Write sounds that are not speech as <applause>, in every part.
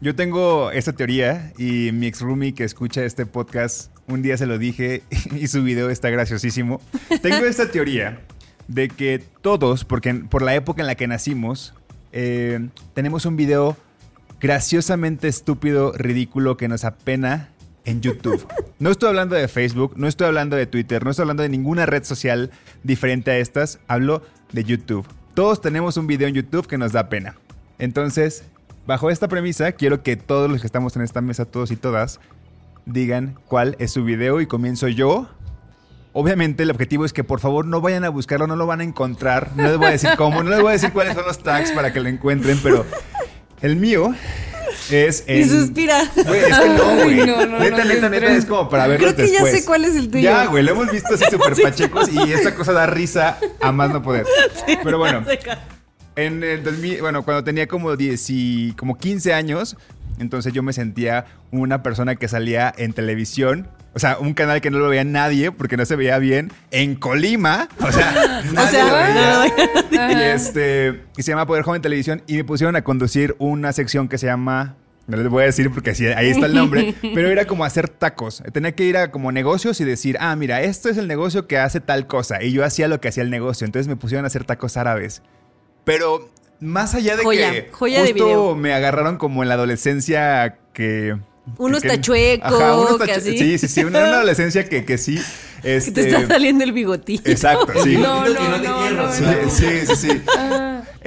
Yo tengo esta teoría y mi ex roomie que escucha este podcast, un día se lo dije <laughs> y su video está graciosísimo. Tengo esta teoría de que todos, porque por la época en la que nacimos, eh, tenemos un video graciosamente estúpido, ridículo, que nos apena en YouTube. No estoy hablando de Facebook, no estoy hablando de Twitter, no estoy hablando de ninguna red social diferente a estas, hablo de YouTube. Todos tenemos un video en YouTube que nos da pena. Entonces, bajo esta premisa, quiero que todos los que estamos en esta mesa, todos y todas, digan cuál es su video y comienzo yo. Obviamente el objetivo es que por favor no vayan a buscarlo, no lo van a encontrar. No les voy a decir cómo, no les voy a decir cuáles son los tags para que lo encuentren, pero el mío es y en... suspira. Güey, es que no, güey. No, no, neta, no, neta, neta, es como para verlos Creo que ya después. sé cuál es el tuyo. Ya, güey, lo hemos visto así <laughs> súper pachecos y esta cosa da risa a más no poder. <laughs> Pero bueno, en el 2000, bueno, cuando tenía como 10 y como 15 años, entonces yo me sentía una persona que salía en televisión. O sea, un canal que no lo veía nadie porque no se veía bien en Colima. O sea, <laughs> nadie sea, lo veía. no, Y este, y se llama Poder Joven Televisión y me pusieron a conducir una sección que se llama no les voy a decir porque sí, ahí está el nombre, <laughs> pero era como hacer tacos. Tenía que ir a como negocios y decir, ah, mira, esto es el negocio que hace tal cosa. Y yo hacía lo que hacía el negocio. Entonces me pusieron a hacer tacos árabes. Pero más allá de Joya, que joya de justo video. me agarraron como en la adolescencia que... Uno que- está chueco, Ajá, uno está que chu-. Sí, sí, sí. Una, una <laughs> adolescencia que, que sí. Que Este, te está saliendo el bigotillo. Exacto, sí. <laughs> No, no, no no, te no. Sí, sí, sí, sí.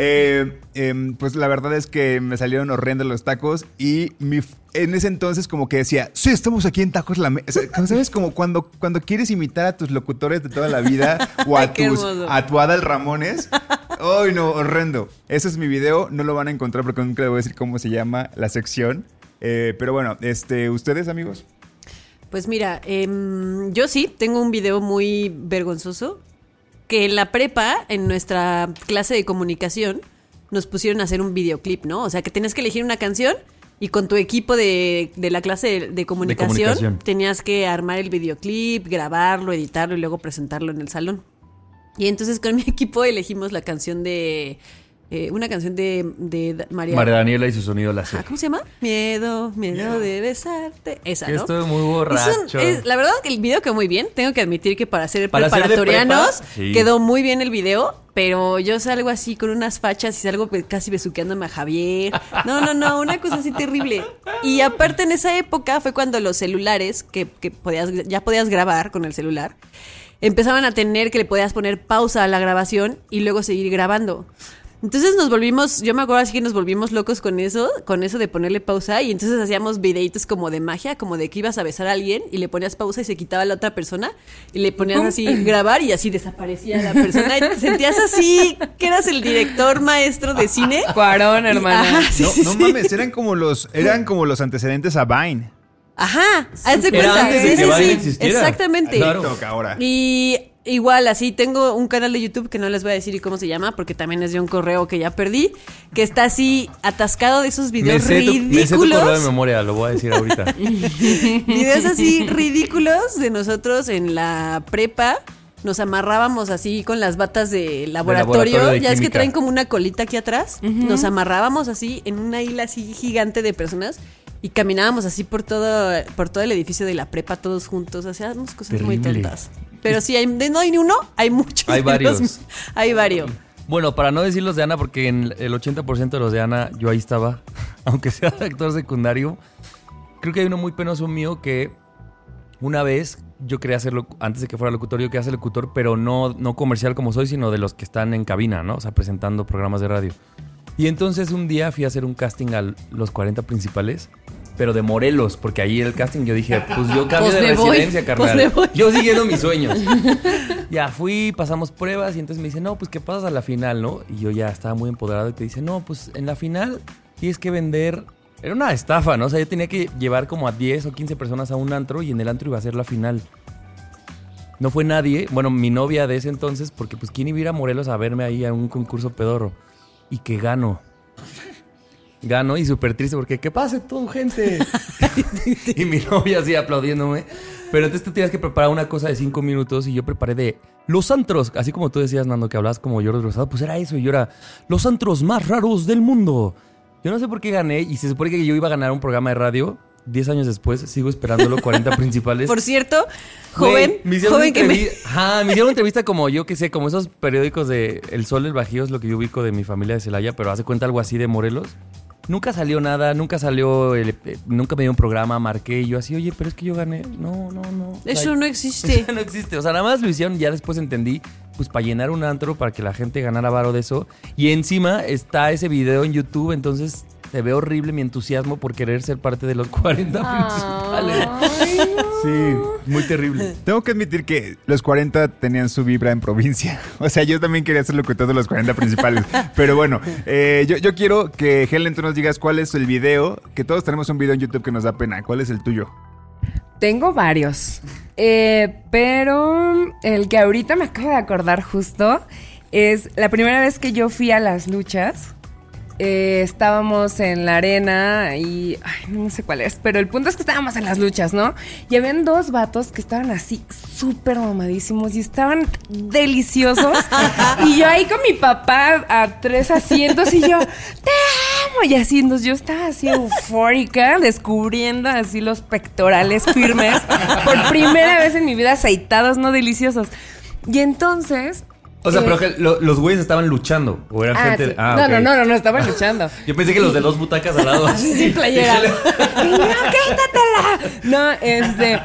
Eh, em, pues la verdad es que me salieron horrendos los tacos y mi en ese entonces como que decía, sí, estamos aquí en Tacos La Mesa. ¿Sabes? Como cuando, cuando quieres imitar a tus locutores de toda la vida o a, <laughs> Ay, tus, a tu Adal Ramones. ¡Ay, no! Horrendo. Ese es mi video. No lo van a encontrar porque nunca les voy a decir cómo se llama la sección. Eh, pero bueno, este, ¿ustedes, amigos? Pues mira, em, yo sí tengo un video muy vergonzoso que en la prepa, en nuestra clase de comunicación, nos pusieron a hacer un videoclip, ¿no? O sea, que tenías que elegir una canción y con tu equipo de, de la clase de, de comunicación, comunicación. tenías que armar el videoclip, grabarlo, editarlo y luego presentarlo en el salón. Y entonces con <laughs> mi equipo elegimos la canción de... eh, una canción de, de María... María Daniela y su sonido láser. Ah, ¿Cómo se llama? Miedo, miedo de besarte. Esa, Que ¿no? estoy muy Es un- borracho. es- la verdad que el video quedó muy bien. Tengo que admitir que para ser Para ser de preparatorianos prepa, sí. quedó muy bien el video. Pero yo salgo así con unas fachas y salgo casi besuqueándome a Javier. No, no, no, una cosa así terrible. Y aparte en esa época fue cuando los celulares, que, que podías, ya podías grabar con el celular, empezaban a tener que le podías poner pausa a la grabación y luego seguir grabando. Entonces nos volvimos, yo me acuerdo así que nos volvimos locos con eso, con eso de ponerle pausa y entonces hacíamos videitos como de magia, como de que ibas a besar a alguien y le ponías pausa y se quitaba la otra persona y le ponías así grabar y así desaparecía la persona y te sentías así que eras el director maestro de cine. <laughs> Cuarón, sí, no, sí, no sí. mames, eran como los, eran como los antecedentes a Vine. Ajá, haz de Era cuenta. antes de Sí, que sí, Vine sí, existiera. Exactamente. Claro. Y igual, así tengo un canal de YouTube que no les voy a decir cómo se llama, porque también es de un correo que ya perdí, que está así atascado de esos Me videos sé, tu, me sé tu ridículos. correo de memoria, lo voy a decir ahorita. <laughs> videos así ridículos de nosotros en la prepa. Nos amarrábamos así con las batas de laboratorio. laboratorio de ya es que traen como una colita aquí atrás. Nos amarrábamos así en una isla así gigante de personas y caminábamos así por todo, por todo el edificio de la prepa todos juntos. Hacíamos cosas muy tontas. Pero sí, hay, de no hay ni uno, hay muchos. Hay los- varios. hay varios. Bueno, para no decir los de Ana, porque en el 80% de los de Ana yo ahí estaba, <laughs> aunque sea actor secundario, creo que hay uno muy penoso mío que una vez yo quería hacerlo, antes de que fuera locutor, yo quería ser locutor, pero no, no comercial como soy, sino de los que están en cabina, ¿no? O sea, presentando programas de radio. Y entonces un día fui a hacer un casting a los 40 principales, pero de Morelos, porque ahí el casting yo dije, pues yo cambio Pues de voy, residencia, pues carnal. me voy. Yo siguiendo mis sueños. <laughs> ya fui, pasamos pruebas y entonces me dice, no, pues que pasas a la final, ¿no? Y yo ya estaba muy empoderado y te dice, no, pues en la final tienes que vender. Era una estafa, ¿no? O sea, yo tenía que llevar como a 10 o 15 personas a un antro y en el antro iba a ser la final. No fue nadie, bueno, mi novia de ese entonces, porque pues quién iba a ir a Morelos a verme ahí a un concurso pedorro. Y que gano. Gano y súper triste porque que pase todo, gente. <laughs> <laughs> y mi novia así aplaudiéndome. Pero entonces tú tienes que preparar una cosa de cinco minutos y yo preparé de los antros, así como tú decías, Nando, que hablabas como Jordi Rosado, pues era eso y yo era los antros más raros del mundo. Yo no sé por qué gané y se supone que yo iba a ganar un programa de radio. Diez años después sigo esperándolo, 40 <laughs> principales. Por cierto, joven, me joven que me... Ajá, me hicieron una entrevista como yo que sé, como esos periódicos de El Sol, El Bajío, es lo que yo ubico de mi familia de Celaya, pero hace cuenta algo así de Morelos. Nunca salió nada, nunca salió, el- eh, nunca me dio un programa, marqué y yo así, oye, pero es que yo gané. No, no, no. O sea, Eso no <laughs> existe. eso no existe. O sea, nada más lo hicieron, ya después entendí, pues para llenar un antro, para que la gente ganara varo de eso. Y encima está ese video en YouTube, entonces se ve horrible mi entusiasmo por querer ser parte de los <laughs> 40 principales. Sí, muy terrible. Tengo que admitir que los 40 tenían su vibra en provincia. <laughs> O sea, yo también quería ser locutor de los 40 principales. <laughs> Pero bueno, eh, yo, yo quiero que Helen, tú nos digas cuál es el video, que todos tenemos un video en YouTube que nos da pena. ¿Cuál es el tuyo? Tengo varios. Eh, pero el que ahorita me acabo de acordar justo es la primera vez que yo fui a las luchas. Eh, estábamos en la arena y. Ay, no sé cuál es, pero el punto es que estábamos en las luchas, ¿no? Y habían dos vatos que estaban así súper mamadísimos y estaban deliciosos. <laughs> y yo ahí con mi papá a tres asientos y yo, ¡Te amo! Y así, entonces yo estaba así eufórica, descubriendo así los pectorales firmes. Por primera vez en mi vida aceitados, no deliciosos. Y entonces. O sea, eh, pero que lo- los güeyes estaban luchando. O eran Ah, gente. sí. de- ah, no, ok. no, no, no, no, estaban luchando. <laughs> Yo pensé que los de dos butacas al lado. <laughs> así. Sí, playera. No, <laughs> quítatela. No, este.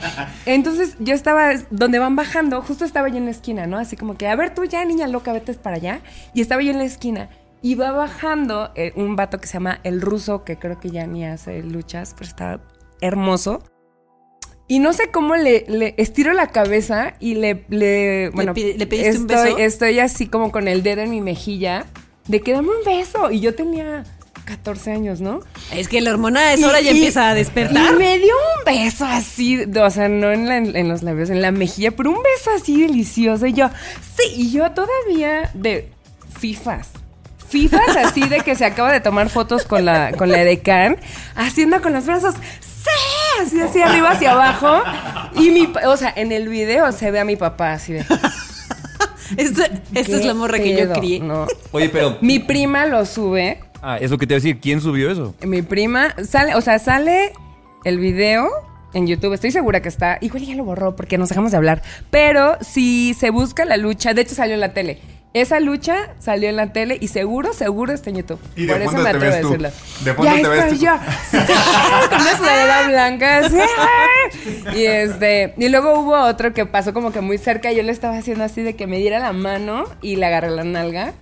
Entonces yo estaba donde van bajando, justo estaba yo en la esquina, ¿no? Así como que, a ver, tú ya, niña loca, vete para allá. Y estaba yo en la esquina. Y va bajando eh, un vato que se llama El Ruso, que creo que ya ni hace luchas, pero está hermoso. Y no sé cómo le, le estiro la cabeza y le, le bueno, pide- le pediste un beso? estoy así como con el dedo en mi mejilla de que dame un beso. Y yo tenía 14 años, ¿no? Es que la hormona a esa hora ya Y- empieza a despertar. Y me dio un beso así, o sea, no en, la- en los labios, en la mejilla, pero un beso así delicioso. Y yo, sí, y yo todavía de fifas. Fifas así de que se acaba de tomar fotos con la, con la edecán, haciendo con los brazos, así, así arriba hacia abajo. Y mi, o sea, en el video se ve a mi papá así de. <laughs> Esta, esta es ¿qué la morra que yo crié. No. Oye, pero. Mi prima lo sube Ah, es lo que te iba a decir. ¿Quién subió eso? Mi prima sale, o sea, sale el video en YouTube. Estoy segura que está. Igual ya lo borró porque nos dejamos de hablar. Pero si se busca la lucha, de hecho salió en la tele. Esa lucha salió en la tele y seguro, seguro está en YouTube. Y Por eso me atrevo a decirlo. De fondo ya te ves yo. <laughs> Con una sudadera blanca. Y este. Y luego hubo otro que pasó como que muy cerca. Yo le estaba haciendo así de que me diera la mano y le agarré la nalga.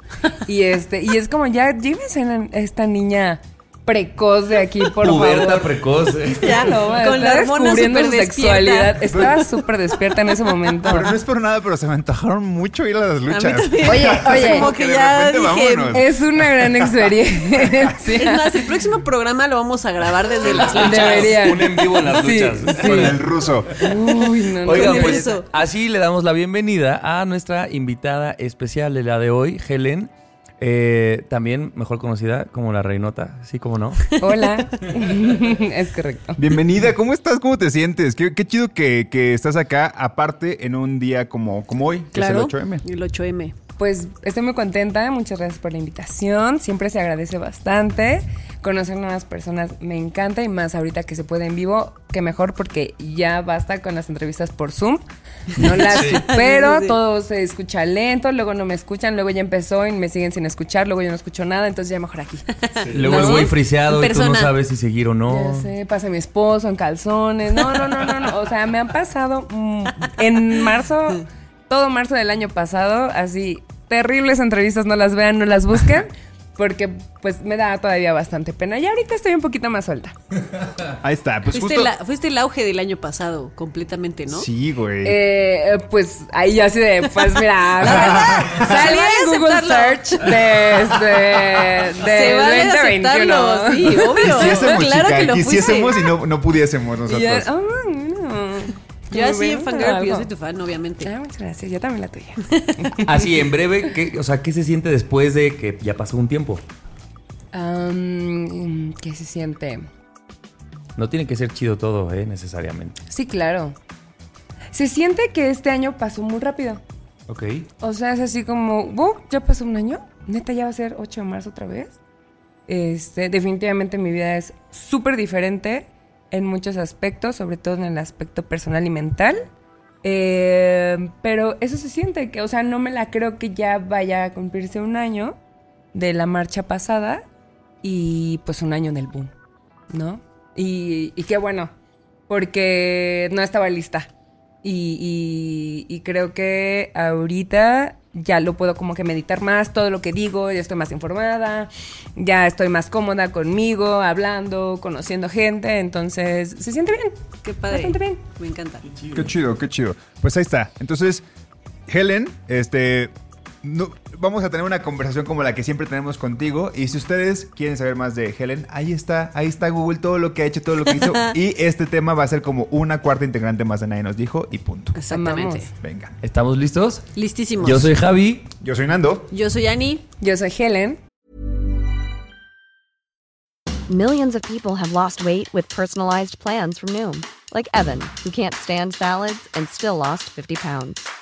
Y este. Y es como ya, llévense a esta niña precoz de aquí, por Puberta favor. precoz. eh. Ya, No, con la descubriendo su despierta. sexualidad. Estaba súper despierta en ese momento. Pero no es por nada, pero se me antojaron mucho ir a las luchas. Oye, oye, Como que ya dije, vámonos. es una gran experiencia. Es más, el próximo programa lo vamos a grabar desde las luchas. Debería. Un en vivo en las luchas. sí. Con el ruso. Uy, no, no. Oigan, pues ruso. así le damos la bienvenida a nuestra invitada especial de la de hoy, Helen. Eh, también mejor conocida como la Reinota, sí, como no. <laughs> Hola. <laughs> es correcto. Bienvenida, ¿cómo estás? ¿Cómo te sientes? Qué, qué chido que, que estás acá, aparte en un día como, como hoy, que Claro. es el 8M. El 8M. Pues estoy muy contenta, muchas gracias por la invitación, siempre se agradece bastante. Conocer nuevas personas me encanta y más ahorita que se puede en vivo, que mejor porque ya basta con las entrevistas por Zoom. No <laughs> las supero, Sí, sí. todo se escucha lento, luego no me escuchan, luego ya empezó y me siguen sin escuchar, luego yo no escucho nada, entonces ya mejor aquí. <laughs> Luego el ¿No? güey friseado En y tú no sabes si seguir o no. Ya sé, pasa mi esposo en calzones. No, no, no, no, no. O sea, me han pasado mm, en marzo, todo marzo del año pasado, así terribles entrevistas, no las vean, no las busquen, porque pues me da todavía bastante pena. Y ahorita estoy un poquito más suelta. <laughs> Ahí está, pues Fuiste, justo... la- fuiste el auge del año pasado, completamente, ¿no? Sí, güey. Eh, pues ahí yo así de, pues mira, <laughs> la verdad, salí en Google aceptarlo. Search desde, de Se vale 2021. aceptarlo, sí, obvio. Quisiésemos, claro chica, que lo quisiésemos y no, no pudiésemos Y nosotros. ya- ah, no. Yo así en Fangirl, yo soy tu fan, obviamente. Ah, muchas gracias. Yo también la tuya. <laughs> Así, en breve, ¿qué, o sea, ¿qué se siente después de que ya pasó un tiempo? Am, ¿Qué se siente? No tiene que ser chido todo, ¿eh? Necesariamente. Sí, claro. Se siente que este año pasó muy rápido. Ok. O sea, es así como, "Wow, ya pasó un año. Neta, ya va a ser 8 de marzo otra vez. Este, definitivamente mi vida es súper diferente en muchos aspectos, sobre todo en el aspecto personal y mental. Eh, pero eso se siente, que, o sea, no me la creo que ya vaya a cumplirse un año de la marcha pasada y pues un año en el boom, ¿no? Y, qué bueno, porque no estaba lista. Y- y creo que ahorita ya lo puedo como que meditar más, todo lo que digo, ya estoy más informada, ya estoy más cómoda conmigo, hablando, conociendo gente, entonces se siente bien. Qué padre. Bastante bien. Me encanta. Qué chido, qué chido. Pues ahí está. Entonces, Helen, este. no- vamos a tener una conversación como la que siempre tenemos contigo. Y si ustedes quieren saber más de Helen, ahí está, ahí está Google, todo lo que ha hecho, todo lo que hizo. <laughs> y este tema va a ser como una cuarta integrante más de Nadie nos dijo y punto. Exactamente. Venga. ¿Estamos listos? Listísimos. Yo soy Javi. Yo soy Nando. Yo soy Ani. Yo soy Helen. Millions of people have lost weight with personalized plans from Noom, like Evan, who can't stand salads and still lost 50 pounds.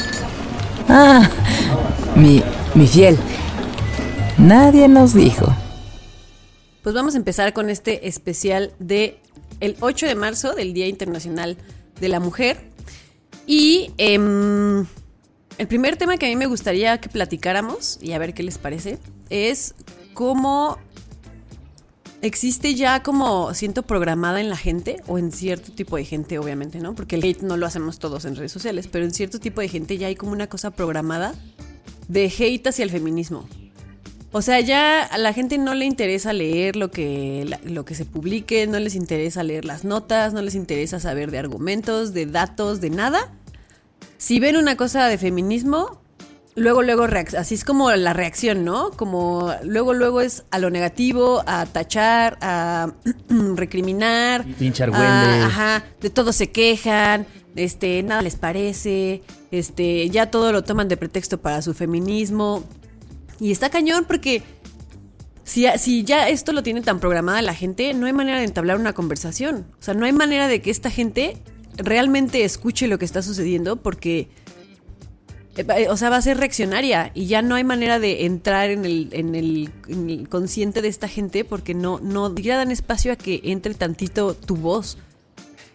Ah, mi, mi fiel. Nadie nos dijo. Pues vamos a empezar con este especial de el 8 de marzo, del Día Internacional de la Mujer. Y em, el primer tema que a mí me gustaría que platicáramos, y a ver qué les parece, es cómo existe ya como siento programada en la gente, o en cierto tipo de gente, obviamente, ¿no? Porque el hate no lo hacemos todos en redes sociales, pero en cierto tipo de gente ya hay como una cosa programada de hate hacia el feminismo. O sea, ya a la gente no le interesa leer lo que, lo que se publique, no les interesa leer las notas, no les interesa saber de argumentos, de datos, de nada. Si ven una cosa de feminismo, luego, luego, así es como la reacción, ¿no? Como luego, luego es a lo negativo, a tachar, a <clears throat> recriminar. Pinche a-. Ajá, de todo se quejan, este, nada les parece, este, ya todo lo toman de pretexto para su feminismo. Y está cañón porque si, si ya esto lo tiene tan programada la gente, no hay manera de entablar una conversación. O sea, no hay manera de que esta gente realmente escuche lo que está sucediendo porque, o sea, va a ser reaccionaria y ya no hay manera de entrar en el, en el, en el consciente de esta gente porque no, no dan espacio a que entre tantito tu voz.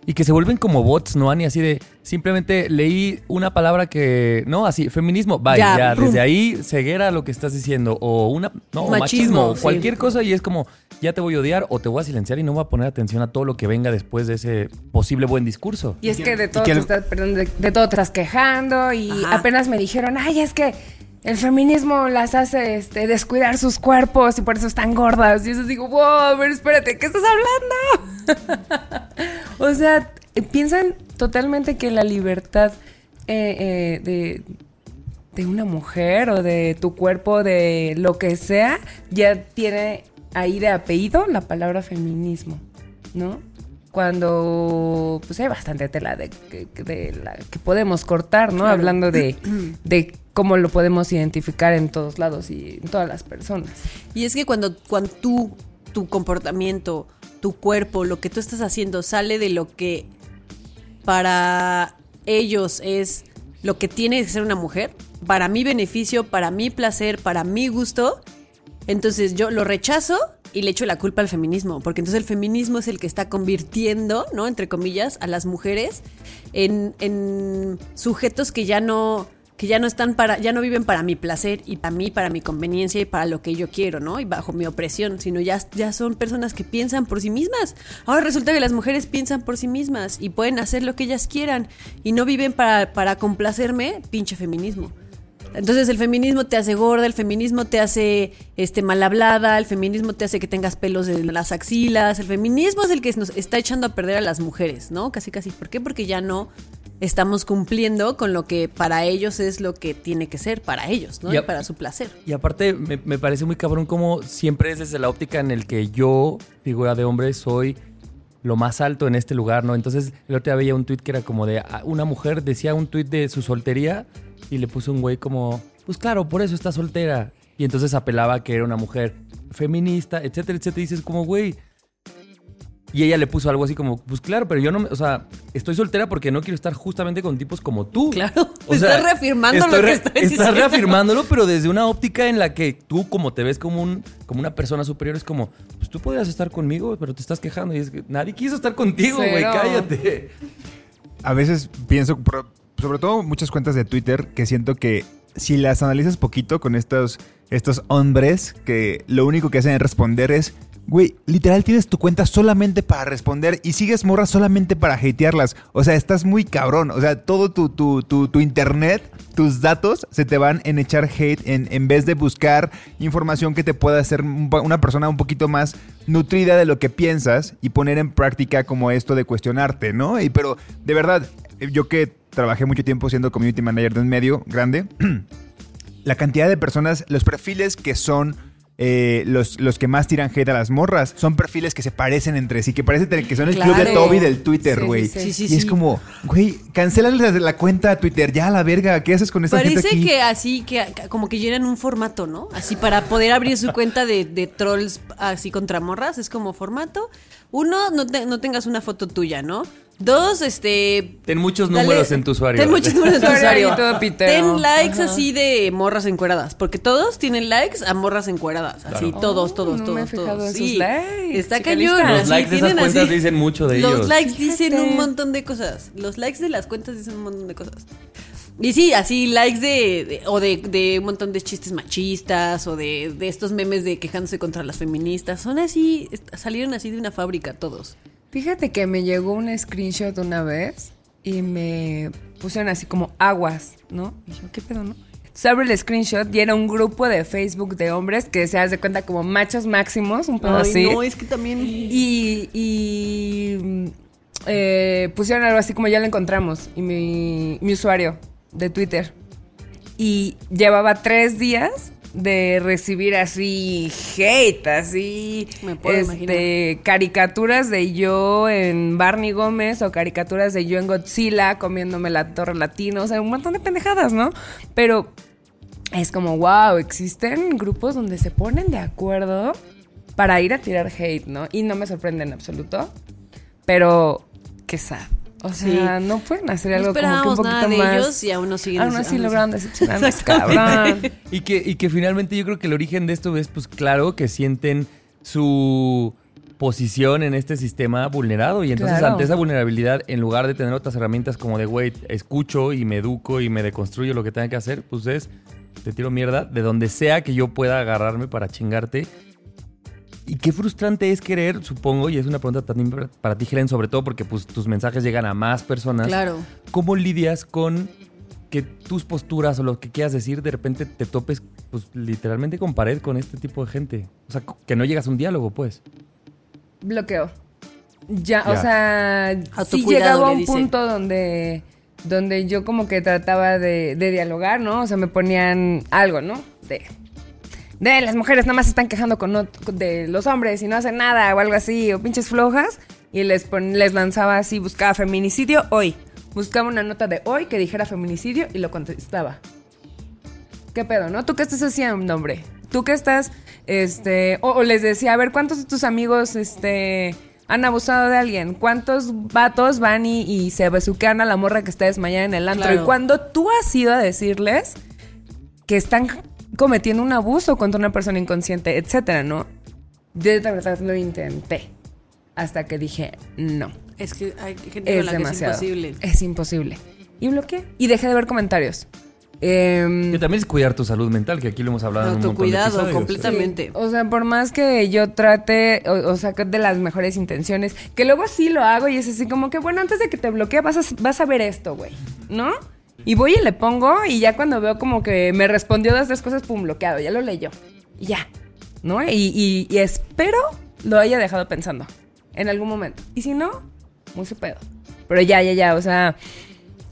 Y que se vuelven como bots, ¿no, Ani? Así de, simplemente leí una palabra que, no, así, feminismo, bye, Ya, desde ahí ceguera lo que estás diciendo, o una, no, o Machismo, machismo, o sí. cualquier cosa y es como, ya te voy a odiar o te voy a silenciar y no voy a poner atención a todo lo que venga después de ese posible buen discurso. Y es que de todo, que te el- estás, perdón, de, de todo te estás quejando y Ajá. apenas me dijeron, ay, es que el feminismo las hace este, descuidar sus cuerpos y por eso están gordas. Y eso digo, wow, a ver, espérate, ¿qué estás hablando? <laughs> o sea, piensan totalmente que la libertad eh, eh, de, de una mujer o de tu cuerpo, de lo que sea, ya tiene ahí de apellido la palabra feminismo, ¿no? Cuando pues hay bastante tela de, que- de la que podemos cortar, ¿no? Hablando de, <clears throat> de cómo lo podemos identificar en todos lados y en todas las personas. Y es que cuando, cuando tú, tu comportamiento, tu cuerpo, lo que tú estás haciendo sale de lo que para ellos es lo que tiene que ser una mujer, para mi beneficio, para mi placer, para mi gusto, entonces yo lo rechazo y le echo la culpa al feminismo, porque entonces el feminismo es el que está convirtiendo, ¿no? Entre comillas, a las mujeres en, en sujetos que ya no que ya no están para, ya no viven para mi placer y para mí, para mi conveniencia y para lo que yo quiero, ¿no? Y bajo mi opresión, sino ya, ya son personas que piensan por sí mismas. Ahora resulta que las mujeres piensan por sí mismas y pueden hacer lo que ellas quieran y no viven para, para complacerme, pinche feminismo. Entonces el feminismo te hace gorda, el feminismo te hace este mal hablada, el feminismo te hace que tengas pelos en las axilas, el feminismo es el que nos está echando a perder a las mujeres, ¿no? Casi casi. ¿Por qué? Porque ya no estamos cumpliendo con lo que para ellos es lo que tiene que ser para ellos, ¿no? Y para su placer. Y aparte, me, me parece muy cabrón como siempre es desde la óptica en el que yo, figura de hombre, soy lo más alto en este lugar, ¿no? Entonces, el otro día veía un tuit que era como de ah, una mujer decía un tuit de su soltería y le puso un güey como, pues claro, por eso está soltera. Y entonces apelaba a que era una mujer feminista, etcétera, etcétera. Y dices como, güey. Y ella le puso algo así como, pues claro, pero yo no, me- o sea, estoy soltera porque no quiero estar justamente con tipos como tú. Claro, O estás reafirmando estoy lo que estoy Estás diciendo. reafirmándolo, pero desde una óptica en la que tú, como te ves como, un, como una persona superior, es como, pues tú podrías estar conmigo, pero te estás quejando. Y es que nadie quiso estar contigo, güey, cállate. A veces pienso, sobre todo muchas cuentas de Twitter, que siento que si las analizas poquito con estos, estos hombres que lo único que hacen es responder es, güey, literal tienes tu cuenta solamente para responder y sigues morras solamente para hatearlas. O sea, estás muy cabrón. O sea, todo tu, tu, tu, tu internet, tus datos se te van en echar hate en, en vez de buscar información que te pueda hacer una persona un poquito más nutrida de lo que piensas y poner en práctica como esto de cuestionarte, ¿no? Y pero de verdad, yo que trabajé mucho tiempo siendo community manager de un medio grande, <clears throat> la cantidad de personas, los perfiles que son eh, los, los que más tiran hate a las morras, son perfiles que se parecen entre sí, que parece que son el club de. Toby del Twitter, güey. sí. Sí, sí, y es como, güey, cancelan la, la cuenta a Twitter, ya a la verga, ¿qué haces con esta gente Parece aquí? que así, que que como que llenan un formato, ¿no? Así para poder abrir su cuenta de, de trolls así contra morras, es como formato. Uno, no, te- no tengas una foto tuya, ¿no? Dos, este... Ten muchos dale- números en tu usuario. Ten muchos números en tu Usuario todo. Ten likes Ajá. así de morras encueradas, porque todos tienen likes a morras encueradas, así, Claro. todos, Oh, todos, no me he todos, todos. Sí, likes, está cañón. Los así, likes de esas cuentas así- dicen mucho de Los ellos. likes dicen un montón de cosas. Los likes de las cuentas dicen un montón de cosas. Y sí, así likes de, de- o de, de un montón de chistes machistas o de, de estos memes de quejándose contra las feministas. Son así, salieron así de una fábrica todos. Fíjate que me llegó un screenshot una vez y me pusieron así como aguas, ¿no? Y yo, ¿qué pedo, no? Entonces abro el screenshot y era un grupo de Facebook de hombres que se hace cuenta como machos máximos, un pedo Ay, así. no, es que también... Y, y, eh, pusieron algo así como ya lo encontramos. Y mi, mi usuario de Twitter. Y llevaba tres días de recibir así hate, así Me puedo este, caricaturas de yo en Barney Gómez o caricaturas de yo en Godzilla comiéndome la torre latino, o sea, un montón de pendejadas, ¿no? Pero es como, wow, existen grupos donde se ponen de acuerdo para ir a tirar hate, ¿no? Y no me sorprende en absoluto, pero qué sad. O sea, no pueden hacer No algo como que un poquito nada de más. ellos y aún siguen Aún así lograron decepcionarnos, <laughs> cabrón. Y que, y que finalmente yo creo que el origen de esto es, pues claro, que sienten su posición en este sistema vulnerado. Y entonces, Claro. ante esa vulnerabilidad, en lugar de tener otras herramientas como de, güey, escucho y me educo y me deconstruyo lo que tenga que hacer, pues es, te tiro mierda de donde sea que yo pueda agarrarme para chingarte. Y qué frustrante es querer, supongo, y es una pregunta también para- ti, Helen, sobre todo porque pues, tus mensajes llegan a más personas. Claro. ¿Cómo lidias con que tus posturas o lo que quieras decir de repente te topes pues literalmente con pared con este tipo de gente? O sea, que no llegas a un diálogo, pues. Bloqueo. Ya, Ya. o sea, sí llegaba a un punto donde, donde yo como que trataba de, de dialogar, ¿no? O sea, me ponían algo, ¿no? De de las mujeres nada más se están quejando con de los hombres y no hacen nada o algo así, o pinches flojas, y les, pon- les lanzaba así, buscaba feminicidio hoy. Buscaba una nota de hoy que dijera feminicidio y lo contestaba. ¿Qué pedo, no? ¿Tú qué estás haciendo, hombre? ¿Tú qué estás, este, o, o les decía, a ver, ¿cuántos de tus amigos, este, han abusado de alguien? ¿Cuántos vatos van y, y se besuquean a la morra que está desmayada en el antro? Claro. Y cuando tú has ido a decirles que están cometiendo un abuso contra una persona inconsciente, etcétera, ¿no? Yo de verdad lo intenté. Hasta que dije, no. Es que hay gente con Es la demasiado. que es imposible. Es imposible. Y bloqueé. Y dejé de ver comentarios. Em, Que también es cuidar tu salud mental, que aquí lo hemos hablado en un montón de Autocuidado, episodios. completamente. O sea, por más que yo trate, o, o sea, que de las mejores intenciones, que luego sí lo hago y es así como que, bueno, antes de que te bloquee vas a, vas a ver esto, güey, ¿no? Y voy y le pongo y ya cuando veo como que me respondió dos, tres cosas, pum, bloqueado, ya lo leyó. Y ya, ¿no? Y, espero lo haya dejado pensando en algún momento. Y si no, muy su pedo. Pero ya, ya, ya, o sea,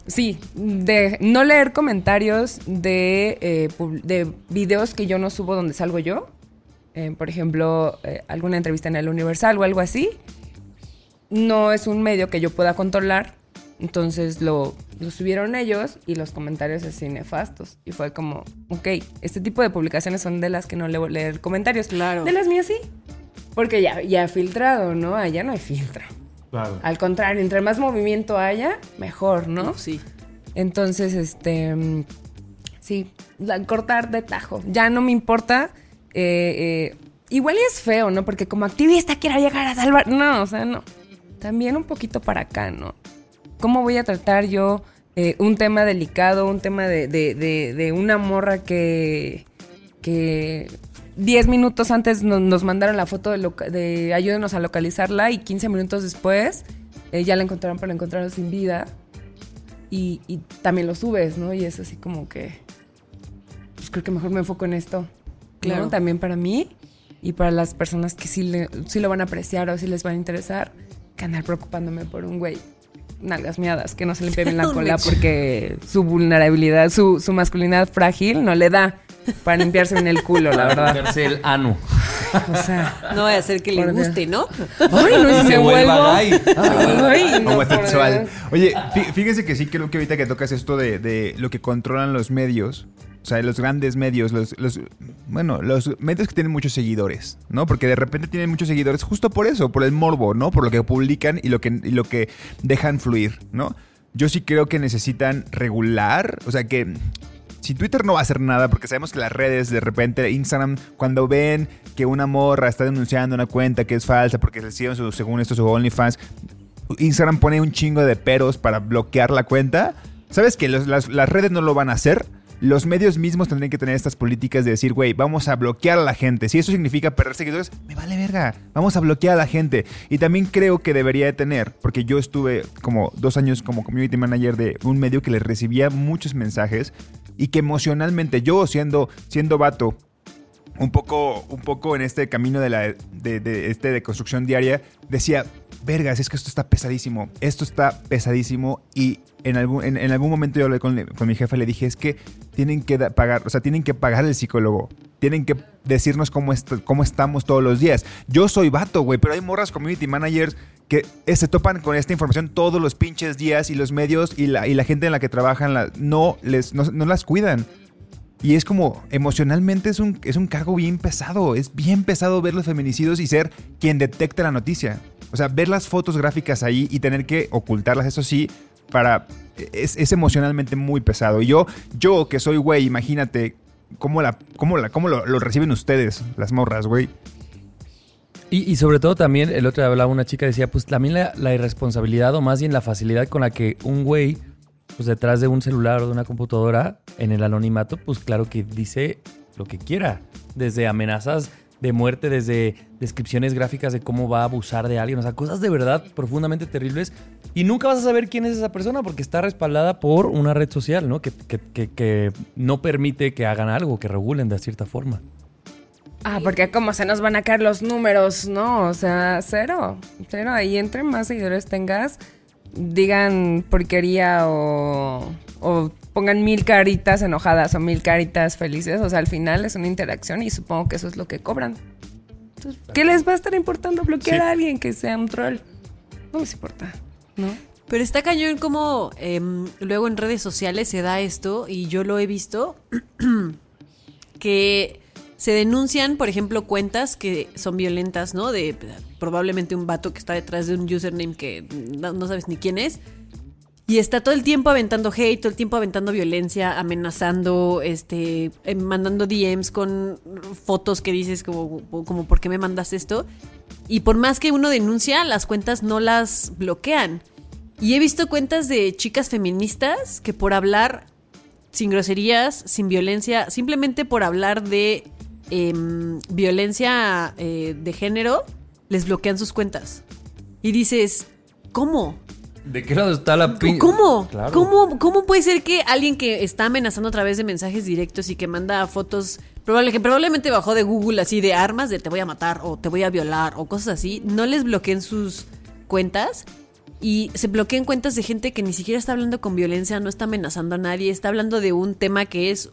Sí, de no leer comentarios de, eh, de videos que yo no subo donde salgo yo. Eh, por ejemplo, eh, alguna entrevista en el Universal o algo así. No es un medio que yo pueda controlar. Entonces lo, lo subieron ellos y los comentarios así nefastos. Y fue como, ok, este tipo de publicaciones son de las que no leo leer comentarios. Claro. De las mías sí. Porque ya, ya filtrado, ¿no? Allá no hay filtro. Claro. Al contrario, entre más movimiento haya, mejor, ¿no? Sí. Entonces, este. Sí, la- cortar de tajo. Ya no me importa. eh, eh, igual y es feo, ¿no? Porque como activista quiero llegar a salvar. No, o sea, no. También un poquito para acá, ¿no? ¿Cómo voy a tratar yo eh, un tema delicado, un tema de, de- de- de una morra que. que 10 minutos antes no- nos, mandaron la foto de, loca- de ayúdenos a localizarla y 15 minutos después eh, ya la encontraron, pero la encontraron sin vida y, y también lo subes, ¿no? Y es así como que, pues creo que mejor me enfoco en esto, claro. También para mí y para las personas que sí, le, sí lo van a apreciar o sí les va a interesar, que andar preocupándome por un güey nalgas miadas, que no se limpie bien la <laughs> cola porque su vulnerabilidad, su, su masculinidad frágil no le da para limpiarse en el culo, la verdad. Limpiarse el ano. O sea, No vaya a ser que le guste, ¿no? ay, no, si Se vuelva gay. Ay, no, Homosexual. Oye, fí- fíjense que sí creo que ahorita que tocas esto de, de lo que controlan los medios, o sea, los grandes medios, los, los, bueno, los medios que tienen muchos seguidores, ¿no? Porque de repente tienen muchos seguidores justo por eso, por el morbo, ¿no? Por lo que publican y lo que, y lo que dejan fluir, ¿no? Yo sí creo que necesitan regular, o sea, que si Twitter no va a hacer nada, porque sabemos que las redes, de repente, Instagram, cuando ven que una morra está denunciando una cuenta que es falsa porque se hicieron según esto su OnlyFans, Instagram pone un chingo de peros para bloquear la cuenta. ¿Sabes que las, las redes no lo van a hacer? Los medios mismos tendrían que tener estas políticas de decir, güey, vamos a bloquear a la gente. Si eso significa perder seguidores, me vale verga. Vamos a bloquear a la gente. Y también creo que debería de tener, porque yo estuve como dos años como community manager de un medio que les recibía muchos mensajes y que emocionalmente yo siendo, siendo vato, un poco, un poco en este camino de, la, de, este de construcción diaria, decía, vergas, es que esto está pesadísimo, esto está pesadísimo y en algún, en, en algún momento yo hablé con, con mi jefe, le dije, es que tienen que pagar, o sea, tienen que pagar el psicólogo, tienen que decirnos cómo, est- cómo estamos todos los días. Yo soy vato, güey, pero hay morras community managers que se topan con esta información todos los pinches días y los medios y la, y la gente en la que trabajan la- no, les, no, no las cuidan. Y es como, emocionalmente es un, es un cargo bien pesado. Es bien pesado ver los feminicidios y ser quien detecta la noticia. O sea, ver las fotos gráficas ahí y tener que ocultarlas, eso sí, para... Es, es emocionalmente muy pesado. Y yo, yo que soy güey, imagínate cómo, la, cómo, la, cómo lo, reciben ustedes, las morras, güey. Y, y sobre todo también, el otro día hablaba una chica, decía, pues también la, la irresponsabilidad o más bien la facilidad con la que un güey, pues detrás de un celular o de una computadora, en el anonimato, pues claro que dice lo que quiera. Desde amenazas de muerte, desde descripciones gráficas de cómo va a abusar de alguien, o sea, cosas de verdad profundamente terribles. Y nunca vas a saber quién es esa persona porque está respaldada por una red social, ¿no? Que, que- que- que no permite que hagan algo, que regulen de cierta forma. Ah, porque como se nos van a caer los números, ¿no? O sea, cero. Cero. Ahí entre más seguidores tengas, digan porquería o, o pongan mil caritas enojadas o mil caritas felices. O sea, al final es una interacción y supongo que eso es lo que cobran. Entonces, ¿Qué les va a estar importando bloquear Sí. a alguien que sea un troll? No les importa, ¿no? Pero está cañón como em, luego en redes sociales se da esto y yo lo he visto <clears throat> que se denuncian, por ejemplo, cuentas que son violentas, ¿no? De probablemente un vato que está detrás de un username que no, no sabes ni quién es. Y está todo el tiempo aventando hate, todo el tiempo aventando violencia, amenazando, este, eh, mandando DMs con fotos que dices como, como ¿por qué me mandas esto? Y por más que uno denuncia, las cuentas no las bloquean. Y he visto cuentas de chicas feministas que por hablar sin groserías, sin violencia, simplemente por hablar de em, violencia eh, de género, les bloquean sus cuentas. Y dices, ¿cómo? ¿De qué lado está la pin- ¿Cómo? Claro. ¿Cómo? ¿Cómo puede ser que alguien que está amenazando a través de mensajes directos y que manda fotos, probable, que probablemente bajó de Google así de armas de te voy a matar o te voy a violar o cosas así, no les bloqueen sus cuentas y se bloqueen cuentas de gente que ni siquiera está hablando con violencia, no está amenazando a nadie, está hablando de un tema que es,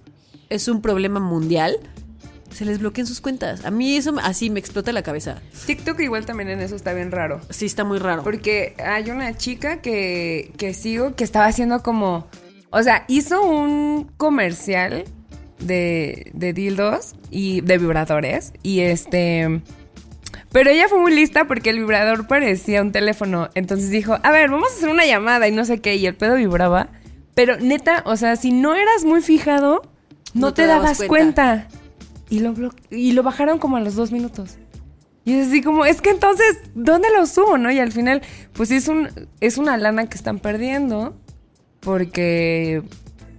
es un problema mundial? Se les bloqueen sus cuentas. A mí eso así me explota la cabeza. TikTok igual también en eso está bien raro. Sí, está muy raro. Porque hay una chica que, que sigo que estaba haciendo como. O sea, hizo un comercial de, de dildos y de vibradores. Y este. Pero ella fue muy lista porque el vibrador parecía un teléfono. Entonces dijo: A ver, vamos a hacer una llamada y no sé qué. Y el pedo vibraba. Pero neta, o sea, si no eras muy fijado, no, No te, te dabas dabas cuenta. Y, lo y lo bajaron como a los dos minutos. Y es así como, es que entonces, ¿dónde lo subo, no? Y al final, pues es, un, es una lana que están perdiendo porque,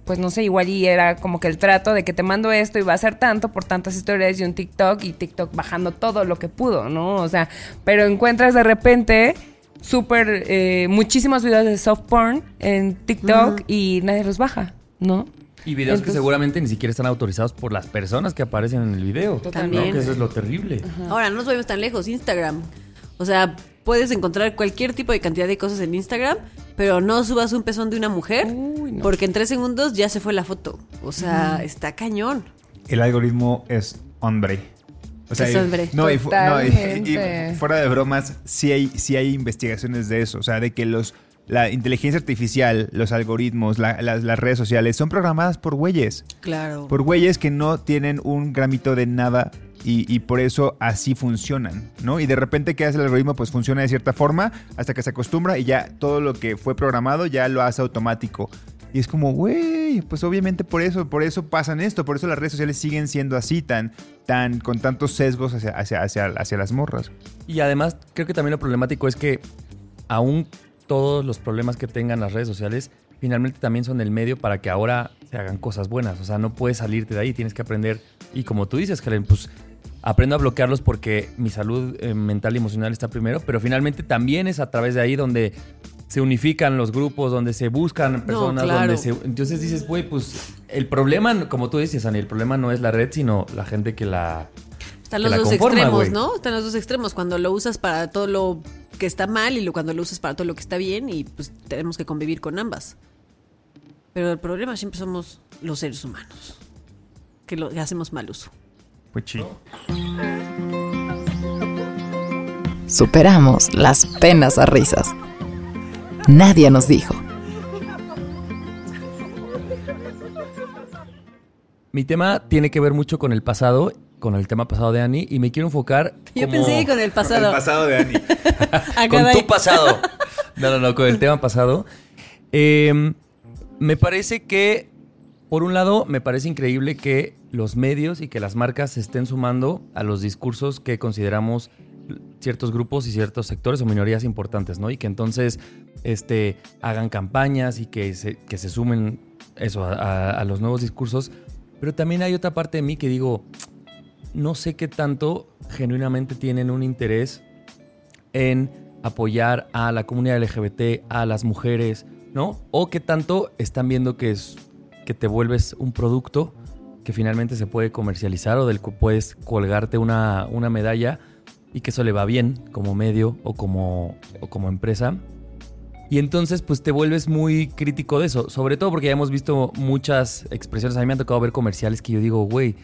pues no sé, igual y era como que el trato de que te mando esto y va a ser tanto por tantas historias y un TikTok y TikTok bajando todo lo que pudo, ¿no? O sea, pero encuentras de repente súper, eh, muchísimos videos de soft porn en TikTok y nadie los baja, ¿no? Y videos que seguramente ni siquiera están autorizados por las personas que aparecen en el video. Totalmente. ¿no? Que eso es lo terrible. Ahora, no nos vayamos tan lejos, Instagram. O sea, puedes encontrar cualquier tipo de cantidad de cosas en Instagram, pero no subas un pezón de una mujer, Uy, no. porque en tres segundos ya se fue la foto. O sea, está cañón. El algoritmo es hombre. O y- hombre. No, y, fu- no, y fuera de bromas, sí hay, sí hay investigaciones de eso. O sea, de que los la inteligencia artificial, los algoritmos, la- las, las redes sociales son programadas por güeyes. Claro. Por güeyes que no tienen un gramito de nada y, y por eso así funcionan, ¿no? Y de repente que hace el algoritmo, pues funciona de cierta forma hasta que se acostumbra y ya todo lo que fue programado ya lo hace automático. Y es como, güey, pues obviamente por eso, por eso pasan esto, por eso las redes sociales siguen siendo así, tan, tan, con tantos sesgos hacia, hacia, hacia, hacia las morras. Y además, creo que también lo problemático es que aún todos los problemas que tengan las redes sociales, finalmente también son el medio para que ahora se hagan cosas buenas. O sea, no puedes salirte de ahí, tienes que aprender. Y como tú dices, Helen, pues aprendo a bloquearlos porque mi salud eh, mental y emocional está primero, pero finalmente también es a través de ahí donde se unifican los grupos, donde se buscan personas, claro. donde se... Entonces dices, güey, pues el problema, como tú dices, Ani, el problema no es la red, sino la gente que la... Están los dos conforma, extremos. ¿no? Están los dos extremos. Cuando lo usas para todo lo que está mal y lo, cuando lo usas para todo lo que está bien y pues tenemos que convivir con ambas. Pero el problema siempre somos los seres humanos, que, lo, que hacemos mal uso. Pues sí. Superamos las penas a risas. Nadie nos dijo. Mi tema tiene que ver mucho con el pasado, con el tema pasado de Annie, y me quiero enfocar. <laughs> Yo como- pensé que con el pasado. El pasado de Ani. <laughs> Ah, con tu pasado. <laughs> No, no, no, con el tema pasado. Eh, me parece que, por un lado, me parece increíble que los medios y que las marcas se estén sumando a los discursos que consideramos ciertos grupos y ciertos sectores o minorías importantes, ¿no? Y que entonces este, hagan campañas y que se, que se sumen eso a, a- a los nuevos discursos. Pero también hay otra parte de mí que digo, no sé qué tanto genuinamente tienen un interés en apoyar a la comunidad LGBT, a las mujeres, ¿no? O qué tanto están viendo que, es, que te vuelves un producto que finalmente se puede comercializar o del que puedes colgarte una, una medalla y que eso le va bien como medio o como, o como empresa. Y entonces, pues te vuelves muy crítico de eso. Sobre todo porque ya hemos visto muchas expresiones. A mí me han tocado ver comerciales que yo digo, güey,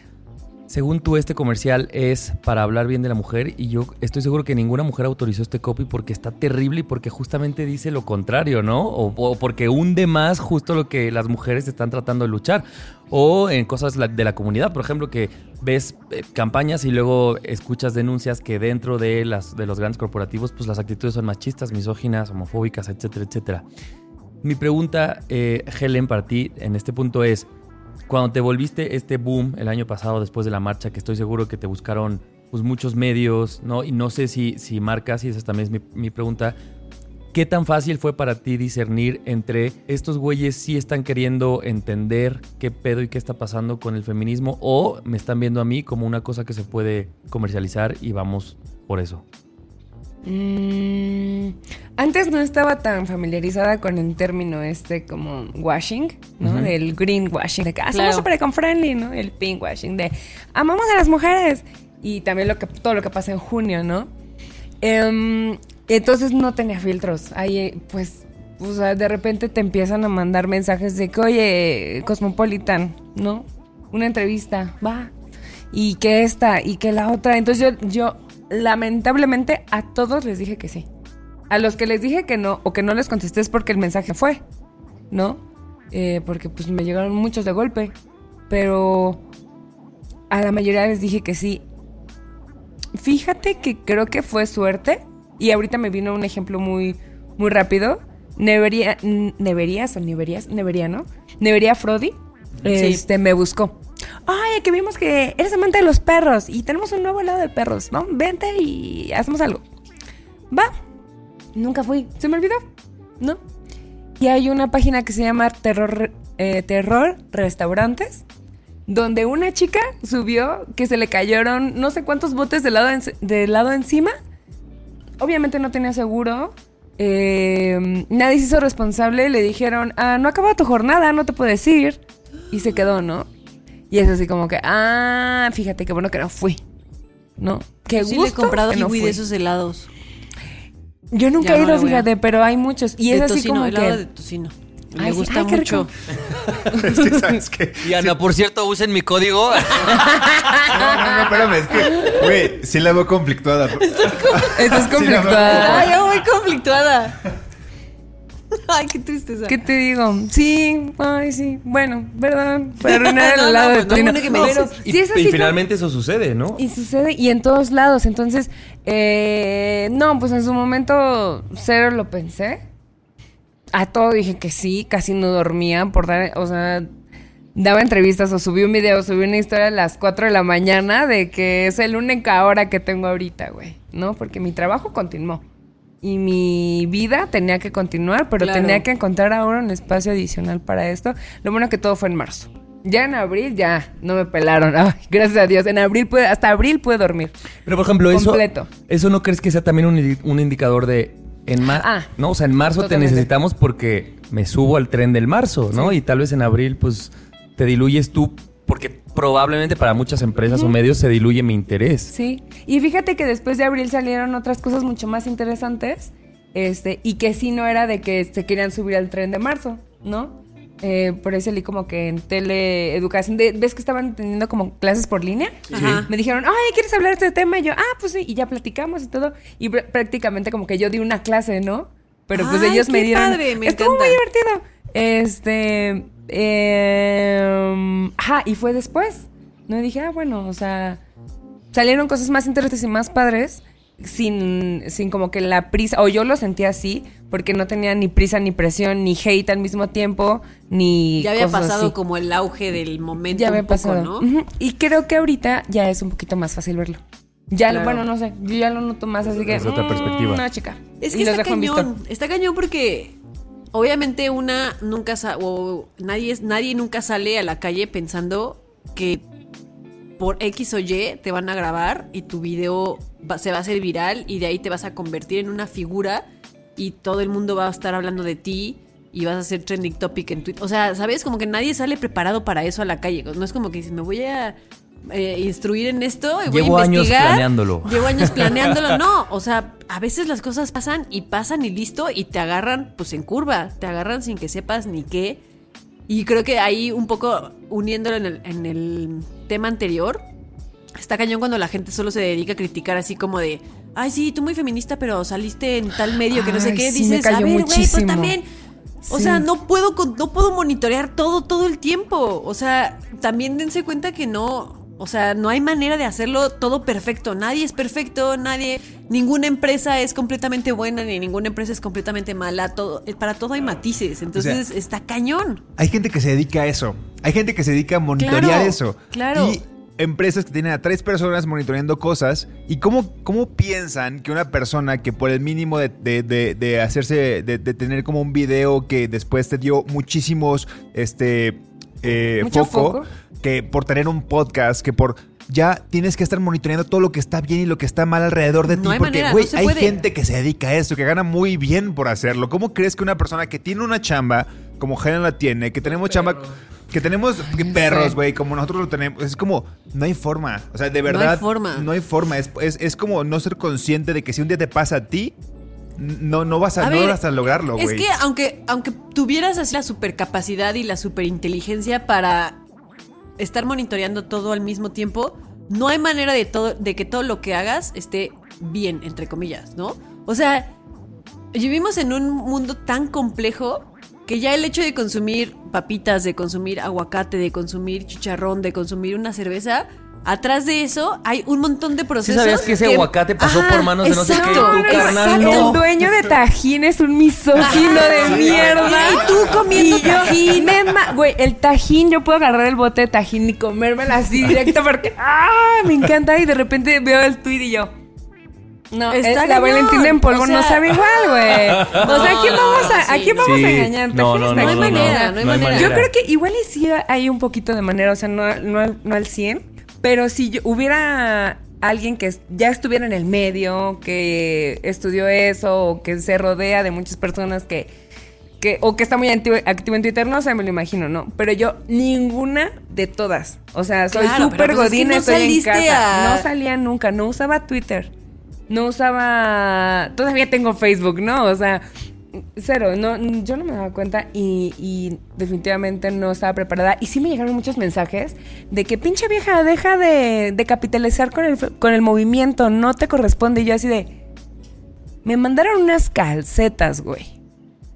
según tú, este comercial es para hablar bien de la mujer y yo estoy seguro que ninguna mujer autorizó este copy porque está terrible y porque justamente dice lo contrario, ¿no? O, porque hunde más justo lo que las mujeres están tratando de luchar. O en cosas de la comunidad, por ejemplo, que ves eh, campañas y luego escuchas denuncias que dentro de, las, de los grandes corporativos, pues las actitudes son machistas, misóginas, homofóbicas, etcétera, etcétera. Mi pregunta, eh, Helen, para ti en este punto es, cuando te volviste este boom el año pasado después de la marcha, que estoy seguro que te buscaron pues, muchos medios, ¿no? Y no sé si, si marcas, y esa también es mi, mi pregunta, ¿qué tan fácil fue para ti discernir entre estos güeyes sí están queriendo entender qué pedo y qué está pasando con el feminismo o me están viendo a mí como una cosa que se puede comercializar y vamos por eso? Mm, antes no estaba tan familiarizada con el término este como washing, ¿no? Ujú. Del greenwashing, de que ah, somos Claro. súper eco-friendly, ¿no? El pinkwashing, de amamos a las mujeres. Y también lo que, todo lo que pasa en junio, ¿no? Em, entonces no tenía filtros. Ahí, pues, o sea, de repente te empiezan a mandar mensajes de que, oye, Cosmopolitan, ¿no? Una entrevista, va. Y que esta, y que la otra. Entonces yo, yo, lamentablemente, a todos les dije que sí. A los que les dije que no, o que no les contesté es porque el mensaje fue, ¿no? Eh, porque pues me llegaron muchos de golpe. Pero a la mayoría les dije que sí. Fíjate que creo que fue suerte. Y ahorita me vino un ejemplo muy, muy rápido. Nevería, Neverías o Neverías, Nevería, ¿no? Nevería Frodi. Este me buscó. Ay, que vimos que eres amante de los perros y tenemos un nuevo helado de perros, ¿no? Vente y hacemos algo. Va. Nunca fui. Se me olvidó, ¿no? Y hay una página que se llama Terror, eh, Terror Restaurantes, donde una chica subió que se le cayeron no sé cuántos botes de helado, en- de helado encima. Obviamente no tenía seguro. eh, nadie se hizo responsable. Le dijeron, ah, no acaba tu jornada, no te puedes ir. Y se quedó, ¿no? Y es así como que, ah, fíjate qué bueno que no fui. ¿No? Qué sí gusto le he comprado que no fui. de esos helados. Yo nunca Ya he ido, voy a- fíjate, pero hay muchos. Y de es así tocino, como helado que... de tocino. Me sí, gusta ay, qué mucho. <laughs> ¿sabes qué? Y Ana, por cierto, usen mi código. <laughs> No, no, no, espérame, es que, güey, sí la veo conflictuada. Estás Sí, la conflictuada. Ay, yo muy conflictuada. <laughs> Ay, qué tristeza. ¿Qué te digo? Sí, ay, sí. Bueno, perdón, por <laughs> arruinar No, el helado pues, de y, sí es y así como- finalmente eso sucede, ¿no? Y sucede, y en todos lados. Entonces, eh, no, pues en su momento cero lo pensé. A todo dije que sí, casi no dormía por dar, o sea, daba entrevistas o subí un video, subí una historia a las 4 de la mañana de que es el única hora que tengo ahorita, güey, ¿no? Porque mi trabajo continuó. Y mi vida tenía que continuar, pero Claro. tenía que encontrar ahora un espacio adicional para esto. Lo bueno que todo fue en marzo. Ya en abril, ya, no me pelaron. <laughs> Ay, gracias a Dios. En abril pude, hasta abril pude dormir. Pero por ejemplo, eso, Completo. eso no crees que sea también un, un indicador de en marzo, Ah, no, o sea, en marzo totalmente. te necesitamos porque me subo al tren del marzo, ¿no? Y tal vez en abril pues te diluyes tú porque probablemente para muchas empresas o medios se diluye mi interés. Sí. Y fíjate que después de abril salieron otras cosas mucho más interesantes. Este, y que sí no era de que se querían subir al tren de marzo, ¿no? Eh, por eso leí como que en teleeducación, de- ¿ves que estaban teniendo como clases por línea? Ajá. Me dijeron, ay, ¿quieres hablar de este tema? Y yo, ah, pues sí, y ya platicamos y todo. Y pr- prácticamente como que yo di una clase, ¿no? Pero pues Ay, ellos me qué dieron... padre, me Estuvo encanta. muy divertido. Este... eh, ajá, y fue después. No y dije, ah, bueno, o sea, salieron cosas más interesantes y más padres sin, sin como que la prisa, o yo lo sentía así, porque no tenía ni prisa, ni presión, ni hate al mismo tiempo, ni... Ya había cosas pasado así. como el auge del momento Ya había un poco, pasado. ¿no? Y creo que ahorita ya es un poquito más fácil verlo. Ya, lo- bueno, no sé, yo ya lo noto más, así que... Es otra mm, perspectiva. No, chica. Es que está cañón. Está cañón porque obviamente una nunca o nadie, nadie nunca sale a la calle pensando que por X o Y te van a grabar y tu video va- se va a hacer viral y de ahí te vas a convertir en una figura y todo el mundo va a estar hablando de ti y vas a ser trending topic en Twitter. O sea, ¿sabes? Como que nadie sale preparado para eso a la calle. No es como que dices, me voy a eh, instruir en esto y voy Llevo a años investigar. planeándolo. Llevo años planeándolo. <laughs> No, o sea, a veces las cosas pasan y pasan y listo y te agarran pues en curva. Te agarran sin que sepas ni qué. Y creo que ahí un poco uniéndolo en el, en el tema anterior, está cañón cuando la gente solo se dedica a criticar así como de, ay sí, tú muy feminista, pero saliste en tal medio que no sé Ay, qué. sí, Dices, a ver, güey, pues también. O Sí. sea, no puedo, con- no puedo monitorear todo, todo el tiempo. O sea, también dense cuenta que no, o sea, no hay manera de hacerlo todo perfecto. Nadie es perfecto, nadie, ninguna empresa es completamente buena, ni ninguna empresa es completamente mala. Todo, eh, para todo hay matices. Entonces, está cañón. Hay gente que se dedica a eso. Hay gente que se dedica a monitorear Claro, eso. claro. Y empresas que tienen a tres personas monitoreando cosas. ¿Y cómo, cómo piensan que una persona que por el mínimo de, de- de- de hacerse, de, de tener como un video que después te dio muchísimos, este, eh, Mucho foco, foco. Que por tener un podcast, que por... Ya tienes que estar monitoreando todo lo que está bien y lo que está mal alrededor de No ti. hay porque, güey, no hay puede. gente que se dedica a eso, que gana muy bien por hacerlo. ¿Cómo crees que una persona que tiene una chamba, como Helen la tiene, que tenemos chamba, que tenemos perros, güey, como nosotros lo tenemos, es como, no hay forma. O sea, de No hay verdad. forma. No hay forma. Es, es- es como no ser consciente de que si un día te pasa a ti, no, no vas a, A no ver, vas a lograrlo, Es güey. que aunque, aunque tuvieras así la supercapacidad y la superinteligencia para estar monitoreando todo al mismo tiempo, no hay manera de todo, de que todo lo que hagas esté bien, entre comillas, ¿no? O sea, vivimos en un mundo tan complejo que ya el hecho de consumir papitas, de consumir aguacate, de consumir chicharrón, de consumir una cerveza, atrás de eso hay un montón de ¿Sí procesos. sabías que ese aguacate pasó Ajá, por manos de no sé qué? exacto, Tú, carnal, exacto. no. El dueño de Tajín es un misógino de mierda. Y tú comiendo Y yo- Tajín. Güey, el Tajín, yo puedo agarrar el bote de Tajín y comérmelo así directo porque ¡ah! Me encanta. Y de repente veo el tweet y yo. No, Está es- la cañón, Valentina en polvo o no sabe igual, güey. O sea, ¿a quién vamos a, ¿a sí, quién no. vamos Sí, a engañar? no, no, no, No hay manera, no hay manera. Yo creo que igual y sí hay un poquito de manera, o sea, no, no, al- no al- no al 100, pero si yo- hubiera alguien que ya estuviera en el medio, que estudió eso, o que se rodea de muchas personas que, que o que está muy activo, activo en Twitter, no sé, me lo imagino, ¿no? Pero yo, ninguna de todas. O sea, soy Claro, súper pues es que godina, no estoy en saliste casa. a- No salía nunca, no usaba Twitter. No usaba. Todavía tengo Facebook, ¿no? O sea, cero. No, yo no me daba cuenta y, definitivamente no estaba preparada. Y sí me llegaron muchos mensajes de que pinche vieja, deja de, de capitalizar con el, con el movimiento, no te corresponde. Y yo así de. Me mandaron unas calcetas, güey.